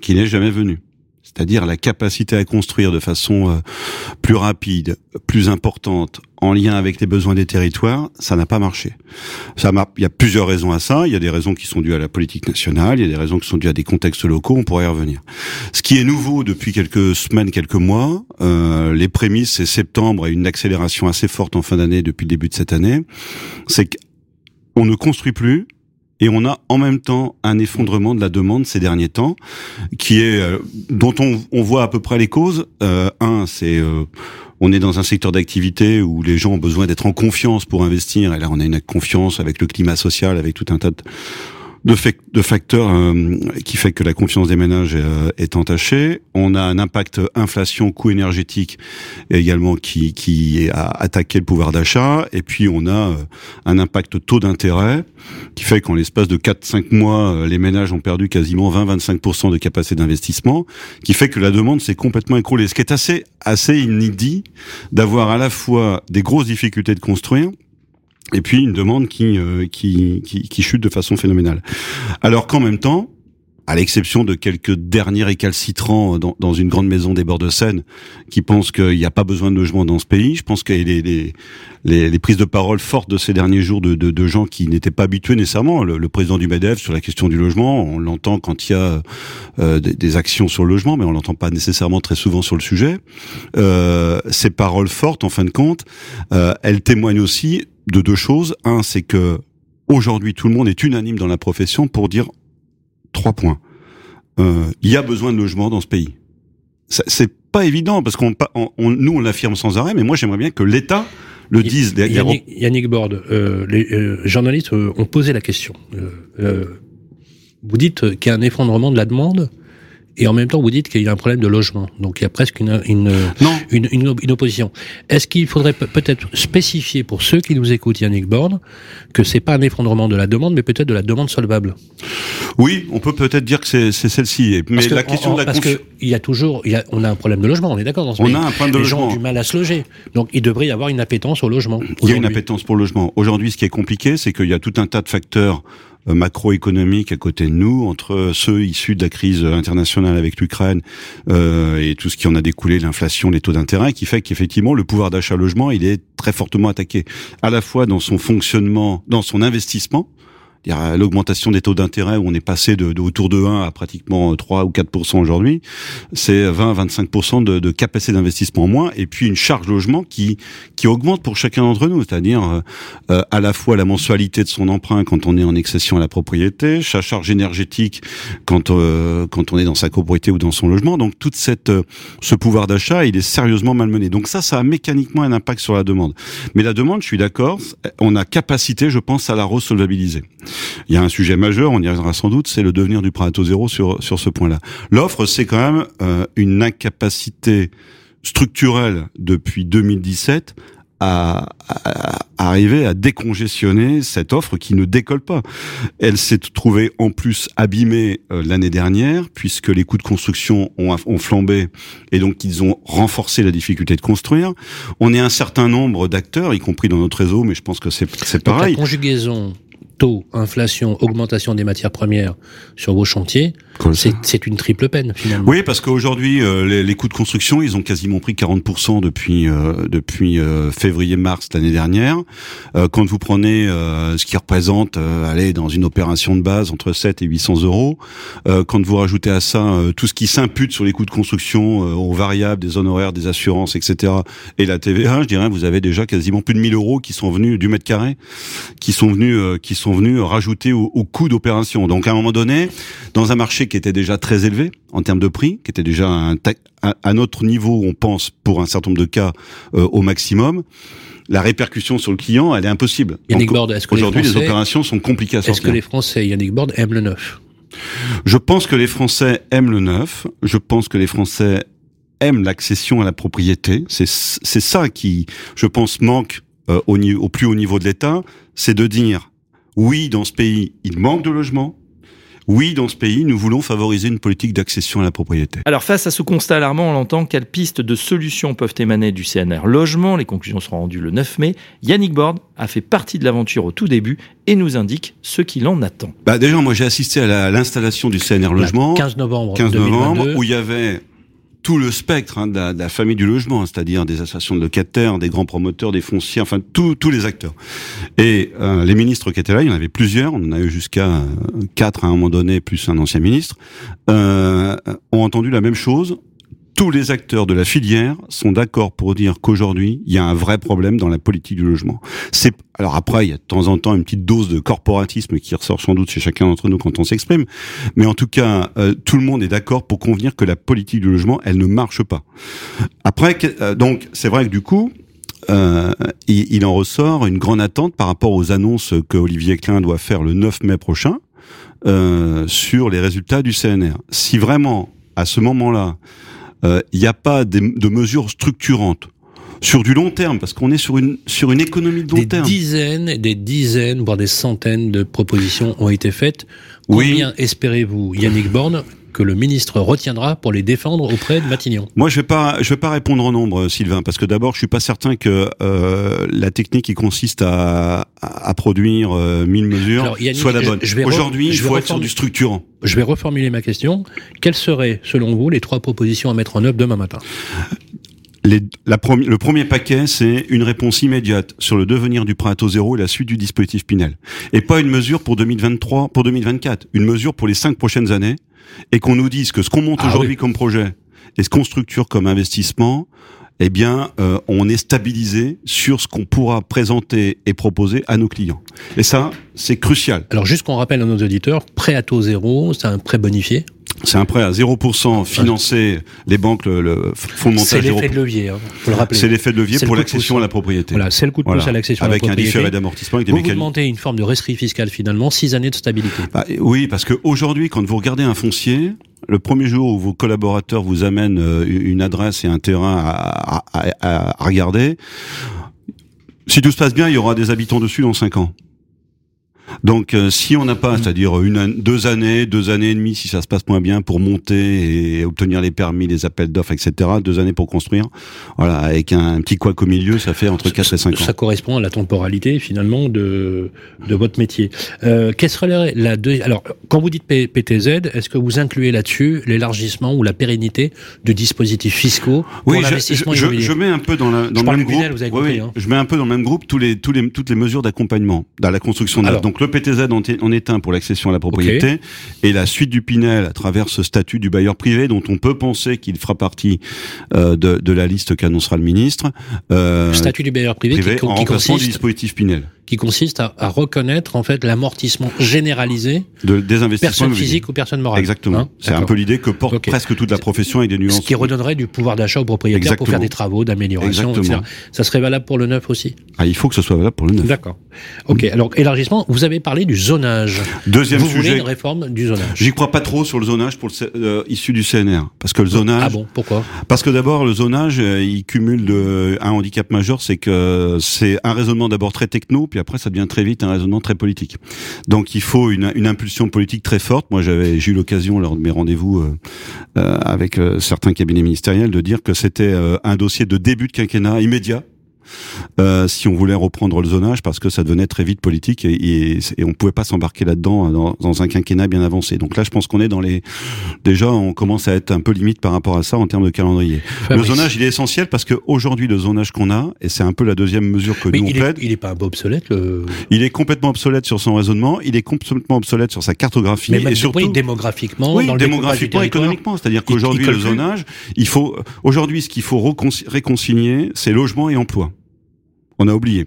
qui n'est jamais venu c'est-à-dire la capacité à construire de façon euh, plus rapide, plus importante, en lien avec les besoins des territoires, ça n'a pas marché. Ça il y a plusieurs raisons à ça. Il y a des raisons qui sont dues à la politique nationale, il y a des raisons qui sont dues à des contextes locaux. On pourrait y revenir. Ce qui est nouveau depuis quelques semaines, quelques mois, euh, les prémices, c'est septembre et une accélération assez forte en fin d'année depuis le début de cette année, c'est qu'on ne construit plus et on a en même temps un effondrement de la demande ces derniers temps, qui est euh, dont on, voit à peu près les causes. Euh, un, c'est euh, on est dans un secteur d'activité où les gens ont besoin d'être en confiance pour investir, et là on a une confiance avec le climat social, avec tout un tas de de, de facteurs euh, qui fait que la confiance des ménages euh, est entachée. On a un impact inflation, coût énergétique également qui, qui a attaqué le pouvoir d'achat. Et puis on a euh, un impact taux d'intérêt qui fait qu'en l'espace de 4-5 mois, les ménages ont perdu quasiment 20-25% de capacité d'investissement, qui fait que la demande s'est complètement écroulée. Ce qui est assez, assez inédit d'avoir à la fois des grosses difficultés de construire, et puis une demande qui, euh, qui, qui, qui, chute de façon phénoménale. Alors qu'en même temps, à l'exception de quelques derniers récalcitrants dans, dans, une grande maison des bords de Seine qui pensent qu'il n'y a pas besoin de logement dans ce pays, je pense que les, les, les, les prises de parole fortes de ces derniers jours de, de, de gens qui n'étaient pas habitués nécessairement, le, président du MEDEF sur la question du logement, on l'entend quand il y a euh, des, des, actions sur le logement, mais on l'entend pas nécessairement très souvent sur le sujet. Euh, ces paroles fortes, en fin de compte, euh, elles témoignent aussi de deux choses. Un, c'est que aujourd'hui tout le monde est unanime dans la profession pour dire trois points. Euh, il y a besoin de logements dans ce pays. C'est pas évident parce qu'on on, nous on l'affirme sans arrêt, mais moi j'aimerais bien que l'État le dise. Yannick, Yannick Borde, euh, les euh, journalistes euh, ont posé la question. Euh, vous dites qu'il y a un effondrement de la demande et en même temps vous dites qu'il y a un problème de logement. Donc il y a presque une, une, une, une, opposition. Est-ce qu'il faudrait peut-être spécifier pour ceux qui nous écoutent, Yannick Borne, que c'est pas un effondrement de la demande, mais peut-être de la demande solvable? Oui, on peut peut-être dire que c'est celle-ci. Mais la question de la parce qu'il y a toujours, il y a, on a un problème de logement, on est d'accord dans ce On a un problème de Les logement. gens ont du mal à se loger. Donc il devrait y avoir une appétence au logement. Il y a une appétence pour le logement. Aujourd'hui, ce qui est compliqué, c'est qu'il y a tout un tas de facteurs macroéconomique à côté de nous, entre ceux issus de la crise internationale avec l'Ukraine euh, et tout ce qui en a découlé, l'inflation, les taux d'intérêt, qui fait qu'effectivement le pouvoir d'achat logement, il est très fortement attaqué, à la fois dans son fonctionnement, dans son investissement, l'augmentation des taux d'intérêt où on est passé de, de, autour de 1 à pratiquement 3 ou 4% aujourd'hui, c'est 20 25 de, de capacité d'investissement en moins et puis une charge logement qui qui augmente pour chacun d'entre nous, c'est-à-dire euh, à la fois la mensualité de son emprunt quand on est en accession à la propriété, sa charge énergétique quand euh, quand on est dans sa copropriété ou dans son logement. Donc toute cette euh, ce pouvoir d'achat, il est sérieusement malmené. Donc ça ça a mécaniquement un impact sur la demande. Mais la demande, je suis d'accord, on a capacité, je pense à la resolvabiliser. Il y a un sujet majeur, on y reviendra sans doute, c'est le devenir du prêt à taux zéro sur, sur ce point-là. L'offre, c'est quand même euh, une incapacité structurelle depuis 2017 à, à, arriver à décongestionner cette offre qui ne décolle pas. Elle s'est trouvée en plus abîmée euh, l'année dernière puisque les coûts de construction ont, ont, flambé et donc ils ont renforcé la difficulté de construire. On est un certain nombre d'acteurs, y compris dans notre réseau, mais je pense que c'est pareil. la conjugaison taux, inflation, augmentation des matières premières sur vos chantiers, c'est une triple peine finalement. Oui, parce qu'aujourd'hui, euh, les, les, coûts de construction, ils ont quasiment pris 40% depuis euh, depuis euh, février-mars l'année dernière. Quand vous prenez ce qui représente, aller dans une opération de base entre 7 et 800 euros, quand vous rajoutez à ça tout ce qui s'impute sur les coûts de construction, aux variables, des honoraires, des assurances, etc., et la TVA, je dirais, vous avez déjà quasiment plus de 1000 euros qui sont venus du mètre carré, qui sont venus qui sont venus rajouter au, au coût d'opération. Donc à un moment donné, dans un marché qui était déjà très élevé en termes de prix, qui était déjà un, à notre niveau, on pense pour un certain nombre de cas euh, au maximum. La répercussion sur le client, elle est impossible. Yannick Bord, est-ce que aujourd'hui les, opérations sont compliquées à Est-ce que les Français, Yannick Bord, aiment le neuf? Je pense que les Français aiment le neuf. Je pense que les Français aiment l'accession à la propriété. C'est c'est ça qui, je pense, manque euh, au, au plus haut niveau de l'État, c'est de dire oui, dans ce pays, il manque de logements oui, dans ce pays, nous voulons favoriser une politique d'accession à la propriété. Alors face à ce constat alarmant, on l'entend, quelles pistes de solutions peuvent émaner du CNR Logement Les conclusions seront rendues le 9 mai. Yannick Borde a fait partie de l'aventure au tout début et nous indique ce qu'il en attend. Bah déjà, moi j'ai assisté à l'installation du CNR Logement. 15 novembre 15 novembre, où il y avait tout le spectre hein, de, la, famille du logement, c'est-à-dire des associations de locataires, des grands promoteurs, des fonciers, enfin tous les acteurs. Et euh, les ministres qui étaient là, il y en avait plusieurs, on en a eu jusqu'à euh, quatre à un moment donné, plus un ancien ministre, euh, ont entendu la même chose tous les acteurs de la filière sont d'accord pour dire qu'aujourd'hui, il y a un vrai problème dans la politique du logement. C'est alors après, il y a de temps en temps une petite dose de corporatisme qui ressort sans doute chez chacun d'entre nous quand on s'exprime, mais en tout cas, euh, tout le monde est d'accord pour convenir que la politique du logement, elle ne marche pas. Après, euh, donc c'est vrai que du coup, euh, il, il, en ressort une grande attente par rapport aux annonces que Olivier Klein doit faire le 9 mai prochain sur les résultats du CNR. Si vraiment à ce moment-là il euh, n'y a pas de, de mesures structurantes sur du long terme, parce qu'on est sur une sur une économie de long des terme. Des dizaines, des dizaines, voire des centaines de propositions ont été faites. Combien oui. espérez-vous, Yannick Borne, que le ministre retiendra pour les défendre auprès de Matignon Moi, je vais pas, je vais pas répondre en nombre, Sylvain, parce que d'abord, je suis pas certain que euh, la technique qui consiste à, à produire euh, 1000 mesures Alors, Yannick, soit la bonne. Aujourd'hui, il faut être sur du structurant. Je vais reformuler ma question. Quelles seraient, selon vous, les trois propositions à mettre en œuvre demain matin? Les, la prom le premier paquet, c'est une réponse immédiate sur le devenir du prêt à taux zéro et la suite du dispositif Pinel. Et pas une mesure pour 2023, pour 2024. Une mesure pour les cinq prochaines années. Et qu'on nous dise que ce qu'on monte ah, aujourd'hui oui. comme projet et ce qu'on structure comme investissement, eh bien, euh, on est stabilisé sur ce qu'on pourra présenter et proposer à nos clients. Et ça, c'est crucial. Alors, juste qu'on rappelle à nos auditeurs, prêt à taux zéro, c'est un prêt bonifié c'est un prêt à 0% financé, les banques le, le font monter C'est l'effet de levier, hein, faut le rappeler. C'est l'effet de levier pour l'accession à la propriété. Voilà, c'est le coup de pouce voilà. à l'accession à la propriété. Avec un différé d'amortissement, avec des vous mécanismes. Vous demandez une forme de rescrit fiscal finalement, six années de stabilité. Bah, oui, parce qu'aujourd'hui, quand vous regardez un foncier, le premier jour où vos collaborateurs vous amènent une adresse et un terrain à, à, à, à regarder, si tout se passe bien, il y aura des habitants dessus dans cinq ans. Donc, euh, si on n'a pas, c'est-à-dire une, deux années, deux années et demie, si ça se passe moins bien, pour monter et obtenir les permis, les appels d'offres, etc., deux années pour construire, voilà, avec un petit couac au milieu, ça fait entre 4 et 5 ans. Ça correspond à la temporalité, finalement, de, de votre métier. Euh, quelle serait la, la deux, alors, quand vous dites P PTZ, est-ce que vous incluez là-dessus l'élargissement ou la pérennité de dispositifs fiscaux pour oui, l'investissement je, je, je, mets un peu dans, la, dans je le même groupe. Pinel, vous avez compris, oui, hein. Je mets un peu dans le même groupe tous les, tous les, toutes les mesures d'accompagnement dans la construction de Donc, le PTZ en, est- un pour l'accession à la propriété, et la suite du Pinel à travers ce statut du bailleur privé dont on peut penser qu'il fera partie euh, de, de la liste qu'annoncera le ministre. Euh, Le statut du bailleur privé, privé qui, en qui du dispositif Pinel, qui consiste à, à reconnaître en fait l'amortissement généralisé, de, des investissements personne physique ou personne morale. Exactement. Hein c'est un peu l'idée que porte presque toute la profession avec des nuances. Ce qui redonnerait du pouvoir d'achat aux propriétaires pour faire des travaux d'amélioration, etc. Ça serait valable pour le neuf aussi. Ah, il faut que ce soit valable pour le neuf. D'accord. Ok. Alors élargissement. Vous avez parlé du zonage. Deuxième vous voulez sujet. une réforme du zonage. J'y crois pas trop sur le zonage pour le, euh, issu du CNR, parce que le zonage. Ah bon Pourquoi? Parce que d'abord, le zonage, euh, il cumule de, un handicap majeur, c'est que c'est un raisonnement d'abord très techno, puis après ça devient très vite un raisonnement très politique. Donc il faut une, impulsion politique très forte. Moi, j'avais, j'ai eu l'occasion lors de mes rendez-vous euh, euh, avec euh, certains cabinets ministériels de dire que c'était un dossier de début de quinquennat immédiat. Euh, si on voulait reprendre le zonage parce que ça devenait très vite politique et, et, et on pouvait pas s'embarquer là-dedans euh, dans, dans un quinquennat bien avancé. Donc là, je pense qu'on est dans les déjà on commence à être un peu limite par rapport à ça en termes de calendrier. Le zonage, il est essentiel parce que aujourd'hui, le zonage qu'on a, et c'est un peu la deuxième mesure que Mais nous on il, est, plaide, il est pas un peu obsolète le... il est complètement obsolète sur son raisonnement, il est complètement obsolète sur sa cartographie Mais et surtout oui, démographiquement, oui, dans le démographiquement, territoire. économiquement, c'est-à-dire qu'aujourd'hui le zonage, il faut aujourd'hui ce qu'il faut réconci- réconcilier, c'est logement et emploi. On a oublié.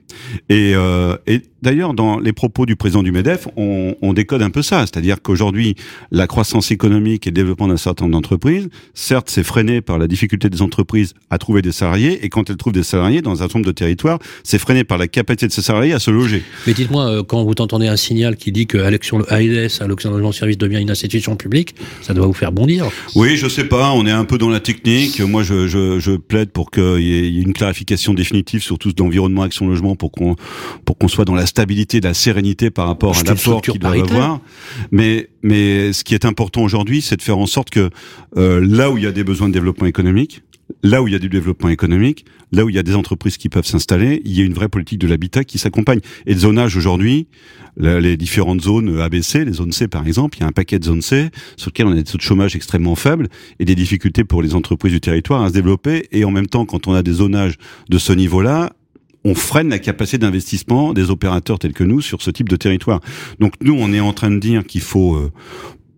Et, euh, et d'ailleurs, dans les propos du président du Medef, on, on décode un peu ça, c'est-à-dire qu'aujourd'hui, la croissance économique et le développement d'un certain nombre d'entreprises, certes, c'est freiné par la difficulté des entreprises à trouver des salariés, et quand elles trouvent des salariés dans un certain nombre de territoires, c'est freiné par la capacité de ces salariés à se loger. Mais dites-moi, euh, quand vous entendez un signal qui dit que Alexion AES, Allocation Logement Service, devient une institution publique, ça doit vous faire bondir. Oui, je sais pas, on est un peu dans la technique. Moi, je, je, je plaide pour qu'il y ait une clarification définitive sur tout ce d'environnement action logement pour qu'on pour qu'on soit dans la stabilité, de la sérénité par rapport à l'apport qu'ils doivent avoir. Mais mais ce qui est important aujourd'hui, c'est de faire en sorte que euh, là où il y a des besoins de développement économique, là où il y a du développement économique, là où il y a des entreprises qui peuvent s'installer, il y a une vraie politique de l'habitat qui s'accompagne. Et le zonage aujourd'hui, les différentes zones ABC, les zones C par exemple, il y a un paquet de zones C sur lesquelles on a des taux de chômage extrêmement faibles et des difficultés pour les entreprises du territoire à se développer. Et en même temps, quand on a des zonages de ce niveau-là, on freine la capacité d'investissement des opérateurs tels que nous sur ce type de territoire. Donc nous, on est en train de dire qu'il faut euh,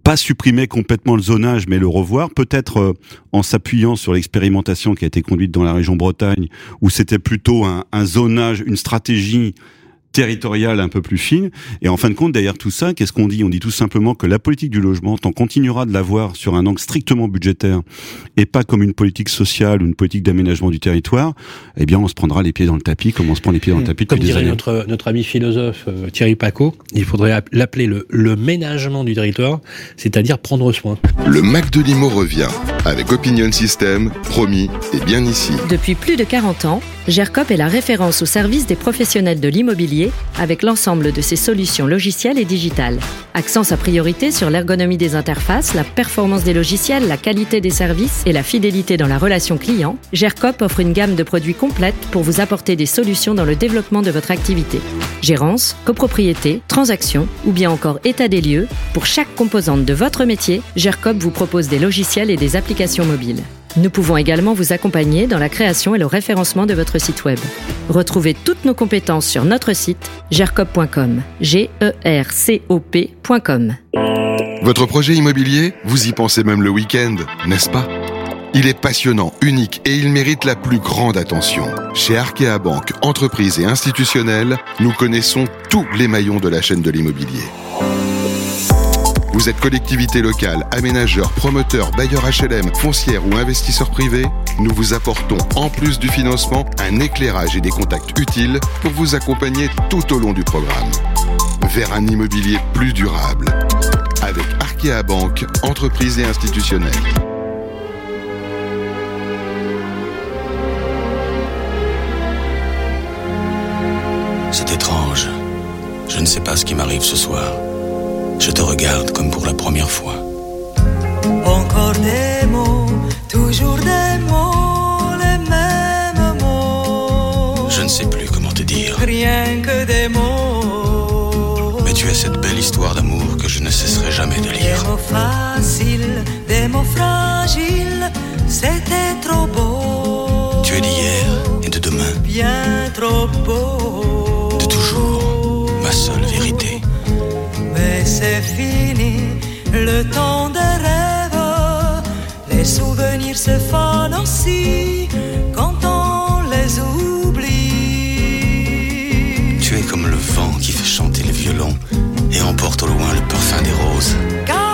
pas supprimer complètement le zonage, mais le revoir, peut-être euh, en s'appuyant sur l'expérimentation qui a été conduite dans la région Bretagne, où c'était plutôt un, un zonage, une stratégie territoriale un peu plus fine. Et en fin de compte, derrière tout ça, qu'est-ce qu'on dit? On dit tout simplement que la politique du logement, tant continuera de l'avoir sur un angle strictement budgétaire et pas comme une politique sociale ou une politique d'aménagement du territoire, eh bien, on se prendra les pieds dans le tapis comme on se prend les pieds dans le tapis Comme depuis des années. notre, notre ami philosophe euh, Thierry Paco, il faudrait app- l'appeler le, le ménagement du territoire, c'est-à-dire prendre soin. Le Mac de Limo revient avec Opinion System, promis et bien ici. Depuis plus de 40 ans, GERCOP est la référence au service des professionnels de l'immobilier avec l'ensemble de ses solutions logicielles et digitales. Accent sa priorité sur l'ergonomie des interfaces, la performance des logiciels, la qualité des services et la fidélité dans la relation client, GERCOP offre une gamme de produits complète pour vous apporter des solutions dans le développement de votre activité. Gérance, copropriété, transaction ou bien encore état des lieux, pour chaque composante de votre métier, GERCOP vous propose des logiciels et des applications mobiles. Nous pouvons également vous accompagner dans la création et le référencement de votre site web. Retrouvez toutes nos compétences sur notre site gercop.com. G E R C O P.com. Votre projet immobilier, vous y pensez même le week-end, n'est-ce pas? Il est passionnant, unique et il mérite la plus grande attention. Chez Arkea Banque, entreprise et institutionnelle, nous connaissons tous les maillons de la chaîne de l'immobilier. Vous êtes collectivité locale, aménageur, promoteur, bailleur HLM, foncière ou investisseur privé Nous vous apportons, en plus du financement, un éclairage et des contacts utiles pour vous accompagner tout au long du programme. Vers un immobilier plus durable. Avec Arkea Banque, entreprise et institutionnelle. C'est étrange. Je ne sais pas ce qui m'arrive ce soir. Je te regarde comme pour la première fois. Encore des mots, toujours des mots, les mêmes mots. Je ne sais plus comment te dire. Rien que des mots. Mais tu es cette belle histoire d'amour que je ne cesserai jamais de Des lire. mots faciles, des mots fragiles, c'était trop beau. Tu es d'hier et de demain, Bien trop beau. Le temps des rêves. Les souvenirs se fanent aussi quand on les oublie. Tu es comme le vent qui fait chanter le violon et emporte au loin le parfum des roses. Caramel,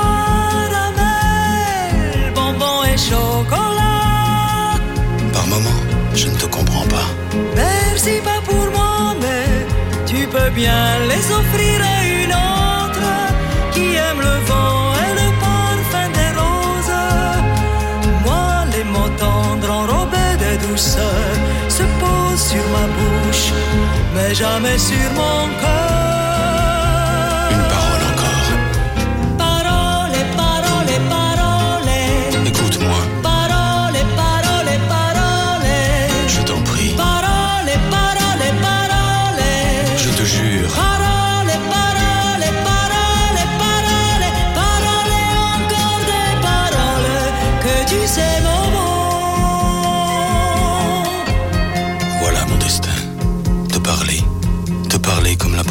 bonbon et chocolat. Par moments, je ne te comprends pas. Merci pas pour moi, mais tu peux bien les offrir à une autre se posent sur ma bouche, mais jamais sur mon cœur.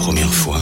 Première fois.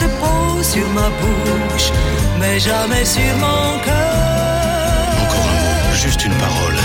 se posent sur ma bouche, mais jamais sur mon cœur. Encore un mot, juste une. Parole,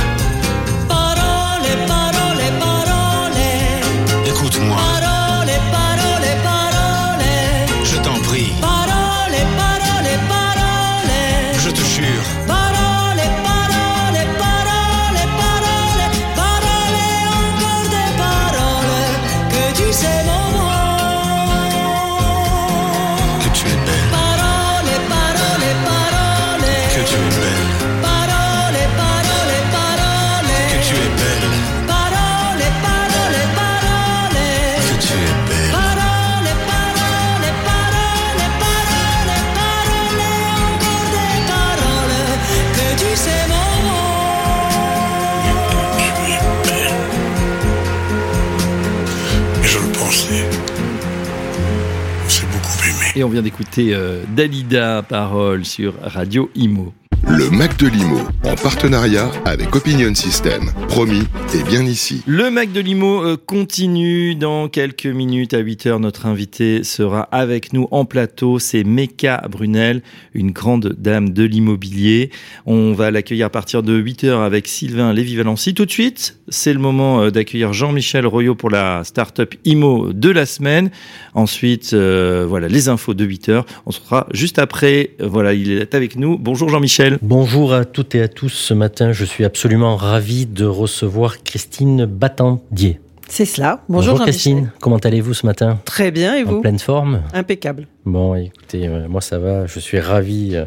Et on vient d'écouter euh, Dalida Parole sur Radio Imo. Le Mac de Limo, en partenariat avec Opinion System. Promis, et bien ici. Le Mac de Limo euh, continue dans quelques minutes à 8h. Notre invité sera avec nous en plateau. C'est Meka Brunel, une grande dame de l'immobilier. On va l'accueillir à partir de 8h avec Sylvain Lévy-Valency. Tout de suite, c'est le moment euh, d'accueillir Jean-Michel Royot pour la start-up IMO de la semaine. Ensuite, euh, voilà, les infos de 8h. On se retrouvera juste après. Voilà, il est avec nous. Bonjour Jean-Michel. Bonjour à toutes et à tous. Ce matin, je suis absolument ravi de recevoir Christine Battendier. C'est cela. Bonjour, Jean-Michel. Christine, comment allez-vous ce matin Très bien, et En vous pleine forme Impeccable. Bon, écoutez, euh, moi ça va, je suis ravi euh,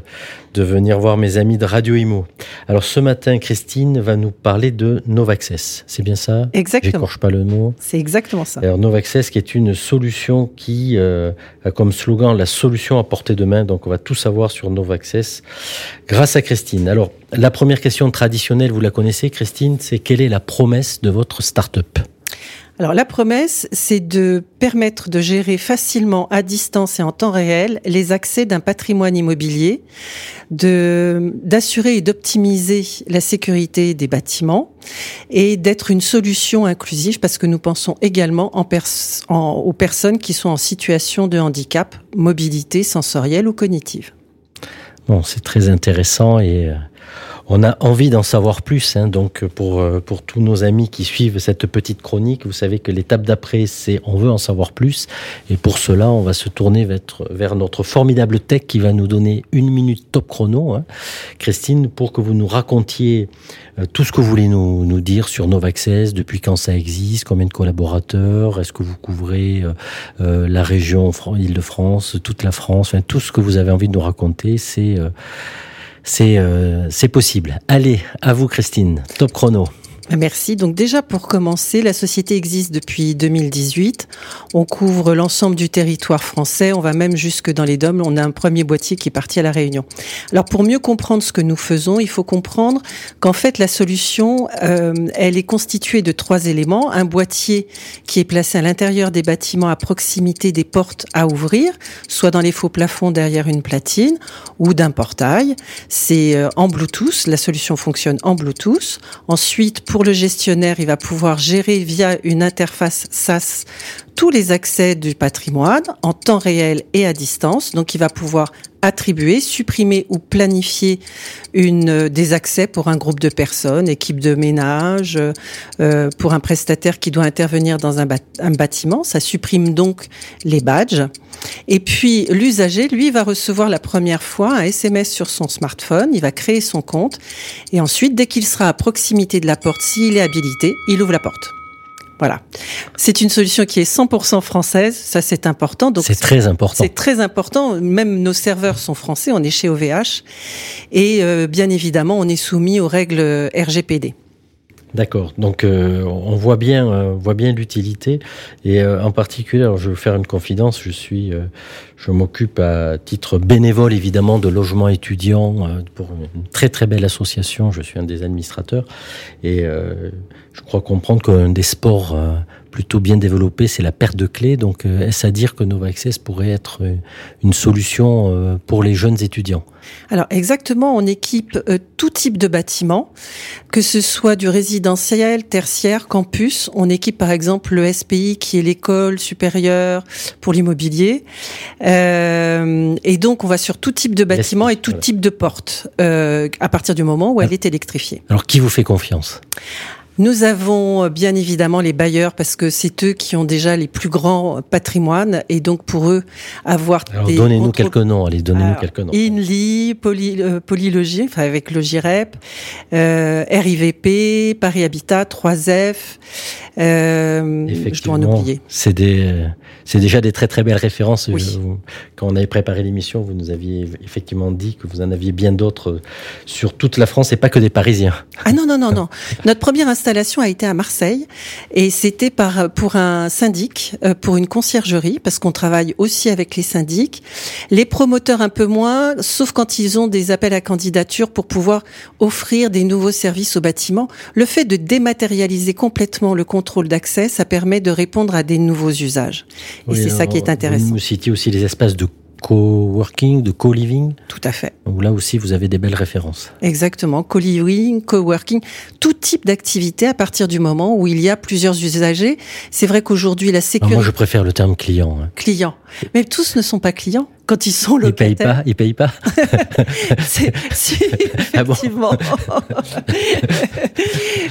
de venir voir mes amis de Radio Imo. Alors ce matin, Christine va nous parler de Novaccess, c'est bien ça? Exactement. J'écorche pas le mot. C'est exactement ça. Alors Novaccess qui est une solution qui euh, a comme slogan la solution à portée de main. Donc on va tout savoir sur Novaccess grâce à Christine. Alors la première question traditionnelle, vous la connaissez Christine, c'est quelle est la promesse de votre start-up? Alors la promesse, c'est de permettre de gérer facilement à distance et en temps réel les accès d'un patrimoine immobilier, de d'assurer et d'optimiser la sécurité des bâtiments et d'être une solution inclusive parce que nous pensons également en pers- en- aux personnes qui sont en situation de handicap, mobilité sensorielle ou cognitive. Bon, c'est très intéressant et euh, On a envie d'en savoir plus, hein, donc pour, euh, pour tous nos amis qui suivent cette petite chronique, vous savez que l'étape d'après, c'est on veut en savoir plus. Et pour cela, on va se tourner vers, notre formidable tech qui va nous donner une minute top chrono, hein. Christine, pour que vous nous racontiez euh, tout ce que vous voulez nous, nous dire sur Novaccess, depuis quand ça existe, combien de collaborateurs, est-ce que vous couvrez euh, euh la région Île-de-France, toute la France, enfin, tout ce que vous avez envie de nous raconter, c'est... Euh, c'est euh, possible. Allez, à vous Christine, top chrono. Merci. Donc déjà pour commencer, la société existe depuis 2018. On couvre l'ensemble du territoire français. On va même jusque dans les DOM. On a un premier boîtier qui est parti à la Réunion. Alors pour mieux comprendre ce que nous faisons, il faut comprendre qu'en fait la solution, euh, elle est constituée de trois éléments. Un boîtier qui est placé à l'intérieur des bâtiments à proximité des portes à ouvrir, soit dans les faux plafonds derrière une platine ou d'un portail. C'est euh, en Bluetooth. La solution fonctionne en Bluetooth. Ensuite, pour pour le gestionnaire, il va pouvoir gérer via une interface SaaS tous les accès du patrimoine en temps réel et à distance. Donc, il va pouvoir attribuer, supprimer ou planifier une euh, des accès pour un groupe de personnes, équipe de ménage, euh, pour un prestataire qui doit intervenir dans un, un, bâtiment. Ça supprime donc les badges. Et puis l'usager, lui, va recevoir la première fois un SMS sur son smartphone. Il va créer son compte et ensuite, dès qu'il sera à proximité de la porte, s'il est habilité, il ouvre la porte. Voilà. C'est une solution qui est 100% française, ça c'est important. Donc c'est très important. C'est très important. Même nos serveurs sont français, on est chez OVH et euh, bien évidemment on est soumis aux règles RGPD. D'accord. Donc euh, on voit bien, euh, voit bien l'utilité et euh, en particulier, alors je vais faire une confidence. Je suis, euh, je m'occupe à titre bénévole évidemment de logement étudiant pour une très très belle association. Je suis un des administrateurs et je crois comprendre qu'un des sports plutôt bien développé, c'est la perte de clés. Donc, est-ce à dire que Nova Access pourrait être une solution pour les jeunes étudiants? Alors, exactement, on équipe tout type de bâtiment, que ce soit du résidentiel, tertiaire, campus. On équipe par exemple le SPI, qui est l'école supérieure pour l'immobilier. Euh, et donc, on va sur tout type de bâtiment et tout type de porte, euh, à partir du moment où elle est électrifiée. Alors, qui vous fait confiance? Nous avons euh, bien évidemment les bailleurs parce que c'est eux qui ont déjà les plus grands patrimoines et donc pour eux avoir Alors donnez-nous quelques noms, allez donnez-nous quelques noms. Inly, Poly, euh, Polylogie, enfin avec Logirep, euh, RIVP, Paris Habitat, 3F. Euh, Effectivement, je dois en oublier. C'est des, c'est déjà des très très belles références. Oui. Quand on avait préparé l'émission, vous nous aviez effectivement dit que vous en aviez bien d'autres sur toute la France et pas que des Parisiens. Ah non non non non. Notre première installation l'installation a été à Marseille et c'était par pour un syndic, euh, pour une conciergerie, parce qu'on travaille aussi avec les syndics. Les promoteurs un peu moins, sauf quand ils ont des appels à candidature pour pouvoir offrir des nouveaux services au bâtiment. Le fait de dématérialiser complètement le contrôle d'accès, ça permet de répondre à des nouveaux usages. Et c'est ça qui est intéressant. Vous citiez aussi les espaces de co-working, de co-living. Tout à fait. Donc là aussi, vous avez des belles références. Exactement. Co-living, co-working, tout type d'activité à partir du moment où il y a plusieurs usagers. C'est vrai qu'aujourd'hui, la sécurité... moi, je préfère le terme client. Hein. Client. Mais tous ne sont pas clients quand ils sont locataires. Ils payent pas, ils payent pas. si, ah effectivement.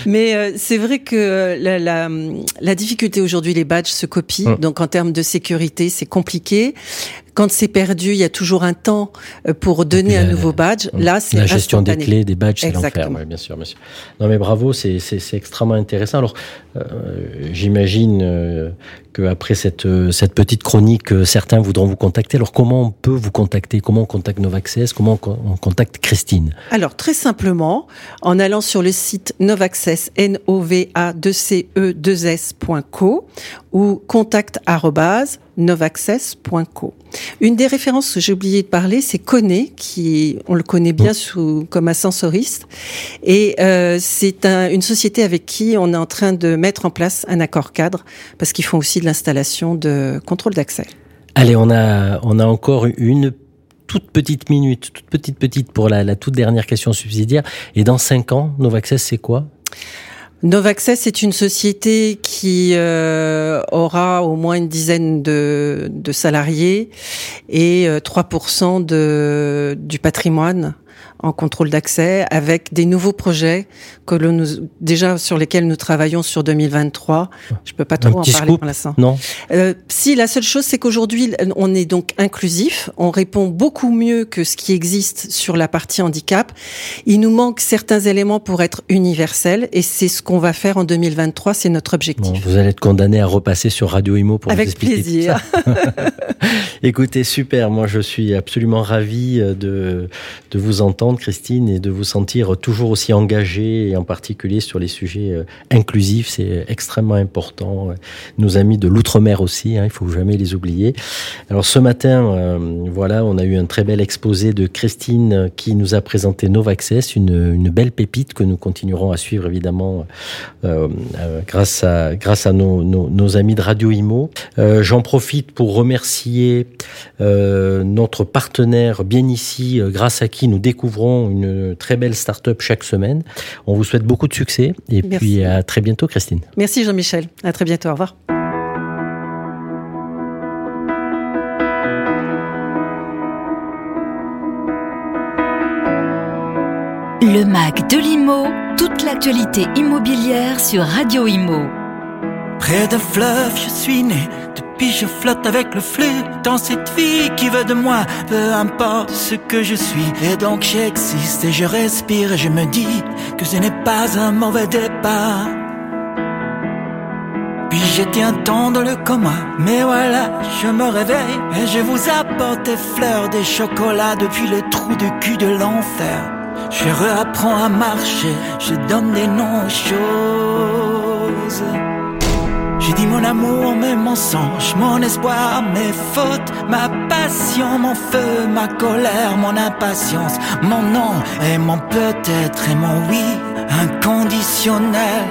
Mais euh, c'est vrai que la, la, la difficulté aujourd'hui, les badges se copient. Hum. Donc en termes de sécurité, c'est compliqué. Quand c'est perdu, il y a toujours un temps euh, pour donner un nouveau badge. Là, c'est la gestion des clés, des badges, c'est l'enfer. Oui, bien sûr, bien sûr. Non, mais bravo, c'est extrêmement intéressant. Alors, euh, j'imagine euh, qu'après cette euh, cette petite chronique, euh, certains voudront vous contacter. Alors, comment on peut vous contacter? Comment on contacte Novaccess? Comment on contacte Christine? Alors, très simplement, en allant sur le site Novaccess, n o v a 2 c e 2 s.co ou contact novaccess.co. Une des références que j'ai oublié de parler, c'est Coné, qui on le connaît bien sous comme ascensoriste, et euh, c'est un, une société avec qui on est en train de mettre en place un accord cadre parce qu'ils font aussi de l'installation de contrôle d'accès. Allez, on a on a encore une toute petite minute, toute petite petite pour la, la toute dernière question subsidiaire. Et dans cinq ans, Novaccess, c'est quoi? Novaccess est une société qui euh, aura au moins une dizaine de, salariés et 3% euh, de, du patrimoine en contrôle d'accès avec des nouveaux projets que nous, déjà sur lesquels nous travaillons sur 2023. Je peux pas trop en parler pour l'instant. Non? Euh, si la seule chose c'est qu'aujourd'hui on est donc inclusif, on répond beaucoup mieux que ce qui existe sur la partie handicap. Il nous manque certains éléments pour être universel et c'est ce qu'on va faire en 2023, c'est notre objectif. Bon, vous allez être condamné à repasser sur Radio Imo pour avec vous expliquer plaisir. Tout ça. Écoutez, super. Moi, je suis absolument ravi de de vous entendre, Christine, et de vous sentir toujours aussi engagée, et en particulier sur les sujets euh, inclusifs. C'est extrêmement important. Nos amis de l'outre-mer aussi, hein, il faut jamais les oublier. Alors ce matin, euh, voilà, on a eu un très bel exposé de Christine qui nous a présenté Novaccess, une, une belle pépite que nous continuerons à suivre évidemment euh, euh, grâce à nos, amis de Radio Imo. Euh, J'en profite pour remercier euh, notre partenaire bien ici, grâce à qui nous découvrons une très belle start-up chaque semaine. On vous souhaite beaucoup de succès et Merci. puis à très bientôt, Christine. Merci Jean-Michel. À très bientôt. Au revoir. Le MAC de l'IMO, toute l'actualité immobilière sur Radio Imo. Près d'un fleuve, je suis né. Depuis, je flotte avec le flux dans cette vie qui veut de moi, peu importe ce que je suis. Et donc, j'existe et je respire et je me dis que ce n'est pas un mauvais départ. Puis j'étais un temps dans le coma, mais voilà, je me réveille et je vous apporte des fleurs, des chocolats depuis le trou de cul de l'enfer. Je réapprends à marcher, je donne des noms aux choses. J'ai dit mon amour, mes mensonges, mon espoir, mes fautes, ma passion, mon feu, ma colère, mon impatience, mon non et mon peut-être et mon oui inconditionnel.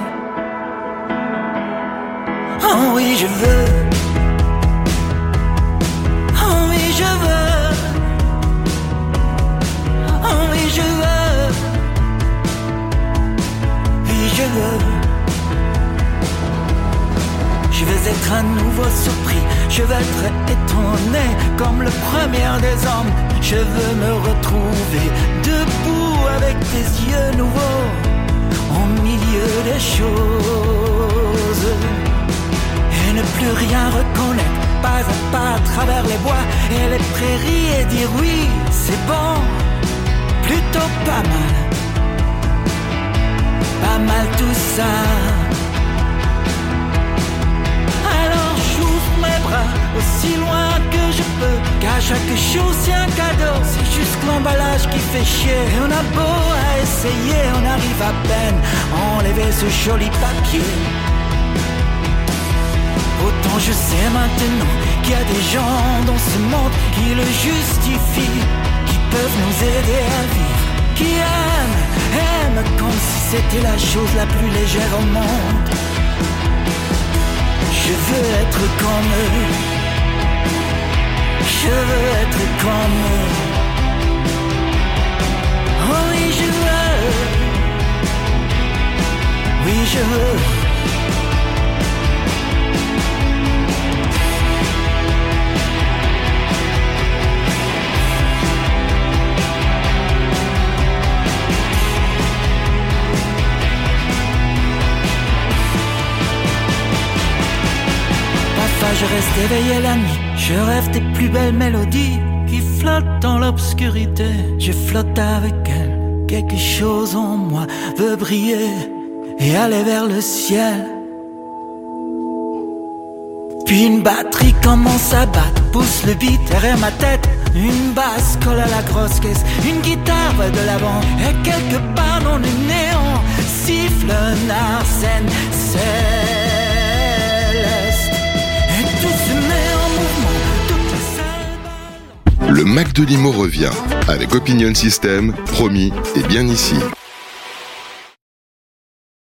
Oh oui, je veux. Oh oui, je veux. Oh oui, je veux. Oui, je veux. Je vais être un nouveau surpris, je vais être étonné comme le premier des hommes. Je veux me retrouver debout avec des yeux nouveaux au milieu des choses et ne plus rien reconnaître, pas à pas à travers les bois et les prairies et dire oui, c'est bon, plutôt pas mal, pas mal tout ça. Aussi loin que je peux, car chaque chose c'est un cadeau, c'est juste l'emballage qui fait chier. Et on a beau à essayer, on arrive à peine à enlever ce joli papier. Autant je sais maintenant qu'il y a des gens dans ce monde qui le justifient, qui peuvent nous aider à vivre, qui aiment, aiment comme si c'était la chose la plus légère au monde. Je veux être comme eux, je veux être comme eux. Oh oui, je veux, oui, je veux. Je reste éveillé la nuit, je rêve des plus belles mélodies qui flottent dans l'obscurité. Je flotte avec elle, quelque chose en moi veut briller et aller vers le ciel. Puis une batterie commence à battre, pousse le beat derrière ma tête. Une basse colle à la grosse caisse, une guitare va de l'avant. Et quelque part dans le néant, siffle un arsène céleste. Le Mac de Limo revient avec Opinion System, promis et bien ici.